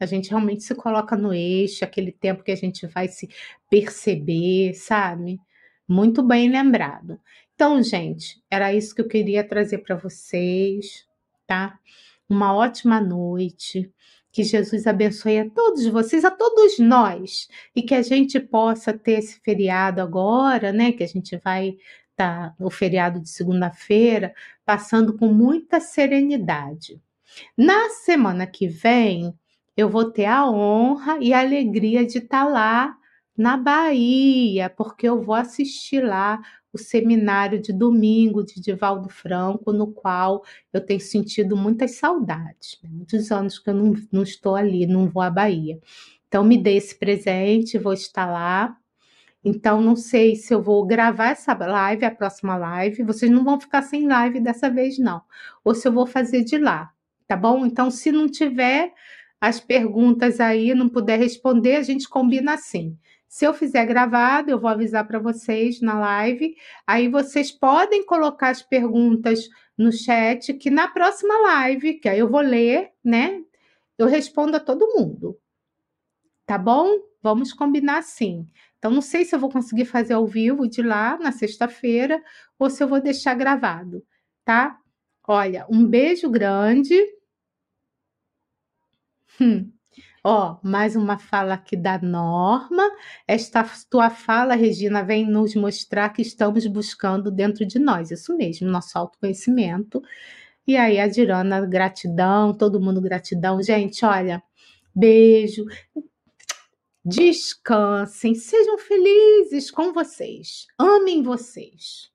A gente realmente se coloca no eixo, aquele tempo que a gente vai se perceber, sabe? Muito bem lembrado. Então, gente, era isso que eu queria trazer para vocês, tá? Uma ótima noite. Que Jesus abençoe a todos vocês, a todos nós, e que a gente possa ter esse feriado agora, né? Que a gente vai estar tá, no feriado de segunda-feira, passando com muita serenidade. Na semana que vem, eu vou ter a honra e a alegria de estar tá lá na Bahia, porque eu vou assistir lá o seminário de domingo de Divaldo Franco, no qual eu tenho sentido muitas saudades. Né? Muitos anos que eu não, não estou ali, não vou à Bahia. Então, me dê esse presente, vou estar lá. Então, não sei se eu vou gravar essa live, a próxima live. Vocês não vão ficar sem live dessa vez, não. Ou se eu vou fazer de lá, tá bom? Então, se não tiver as perguntas aí, não puder responder, a gente combina assim. Se eu fizer gravado, eu vou avisar para vocês na live. Aí vocês podem colocar as perguntas no chat, que na próxima live, que aí eu vou ler, né? Eu respondo a todo mundo. Tá bom? Vamos combinar assim. Então, não sei se eu vou conseguir fazer ao vivo de lá na sexta-feira ou se eu vou deixar gravado, tá? Olha, um beijo grande. Hum. Ó, mais uma fala aqui da Norma. Esta tua fala, Regina, vem nos mostrar que estamos buscando dentro de nós, isso mesmo, nosso autoconhecimento. E aí, a Dirana, gratidão, todo mundo gratidão. Gente, olha, beijo. Descansem, sejam felizes com vocês, amem vocês,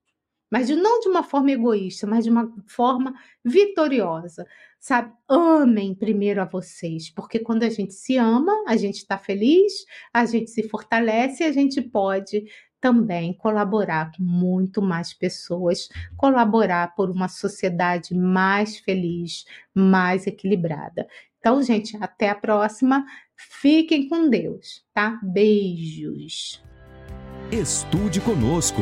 mas não de uma forma egoísta, mas de uma forma vitoriosa sabe? Amem primeiro a vocês, porque quando a gente se ama, a gente está feliz, a gente se fortalece e a gente pode também colaborar com muito mais pessoas, colaborar por uma sociedade mais feliz, mais equilibrada. Então, gente, até a próxima. Fiquem com Deus, tá? Beijos. Estude conosco.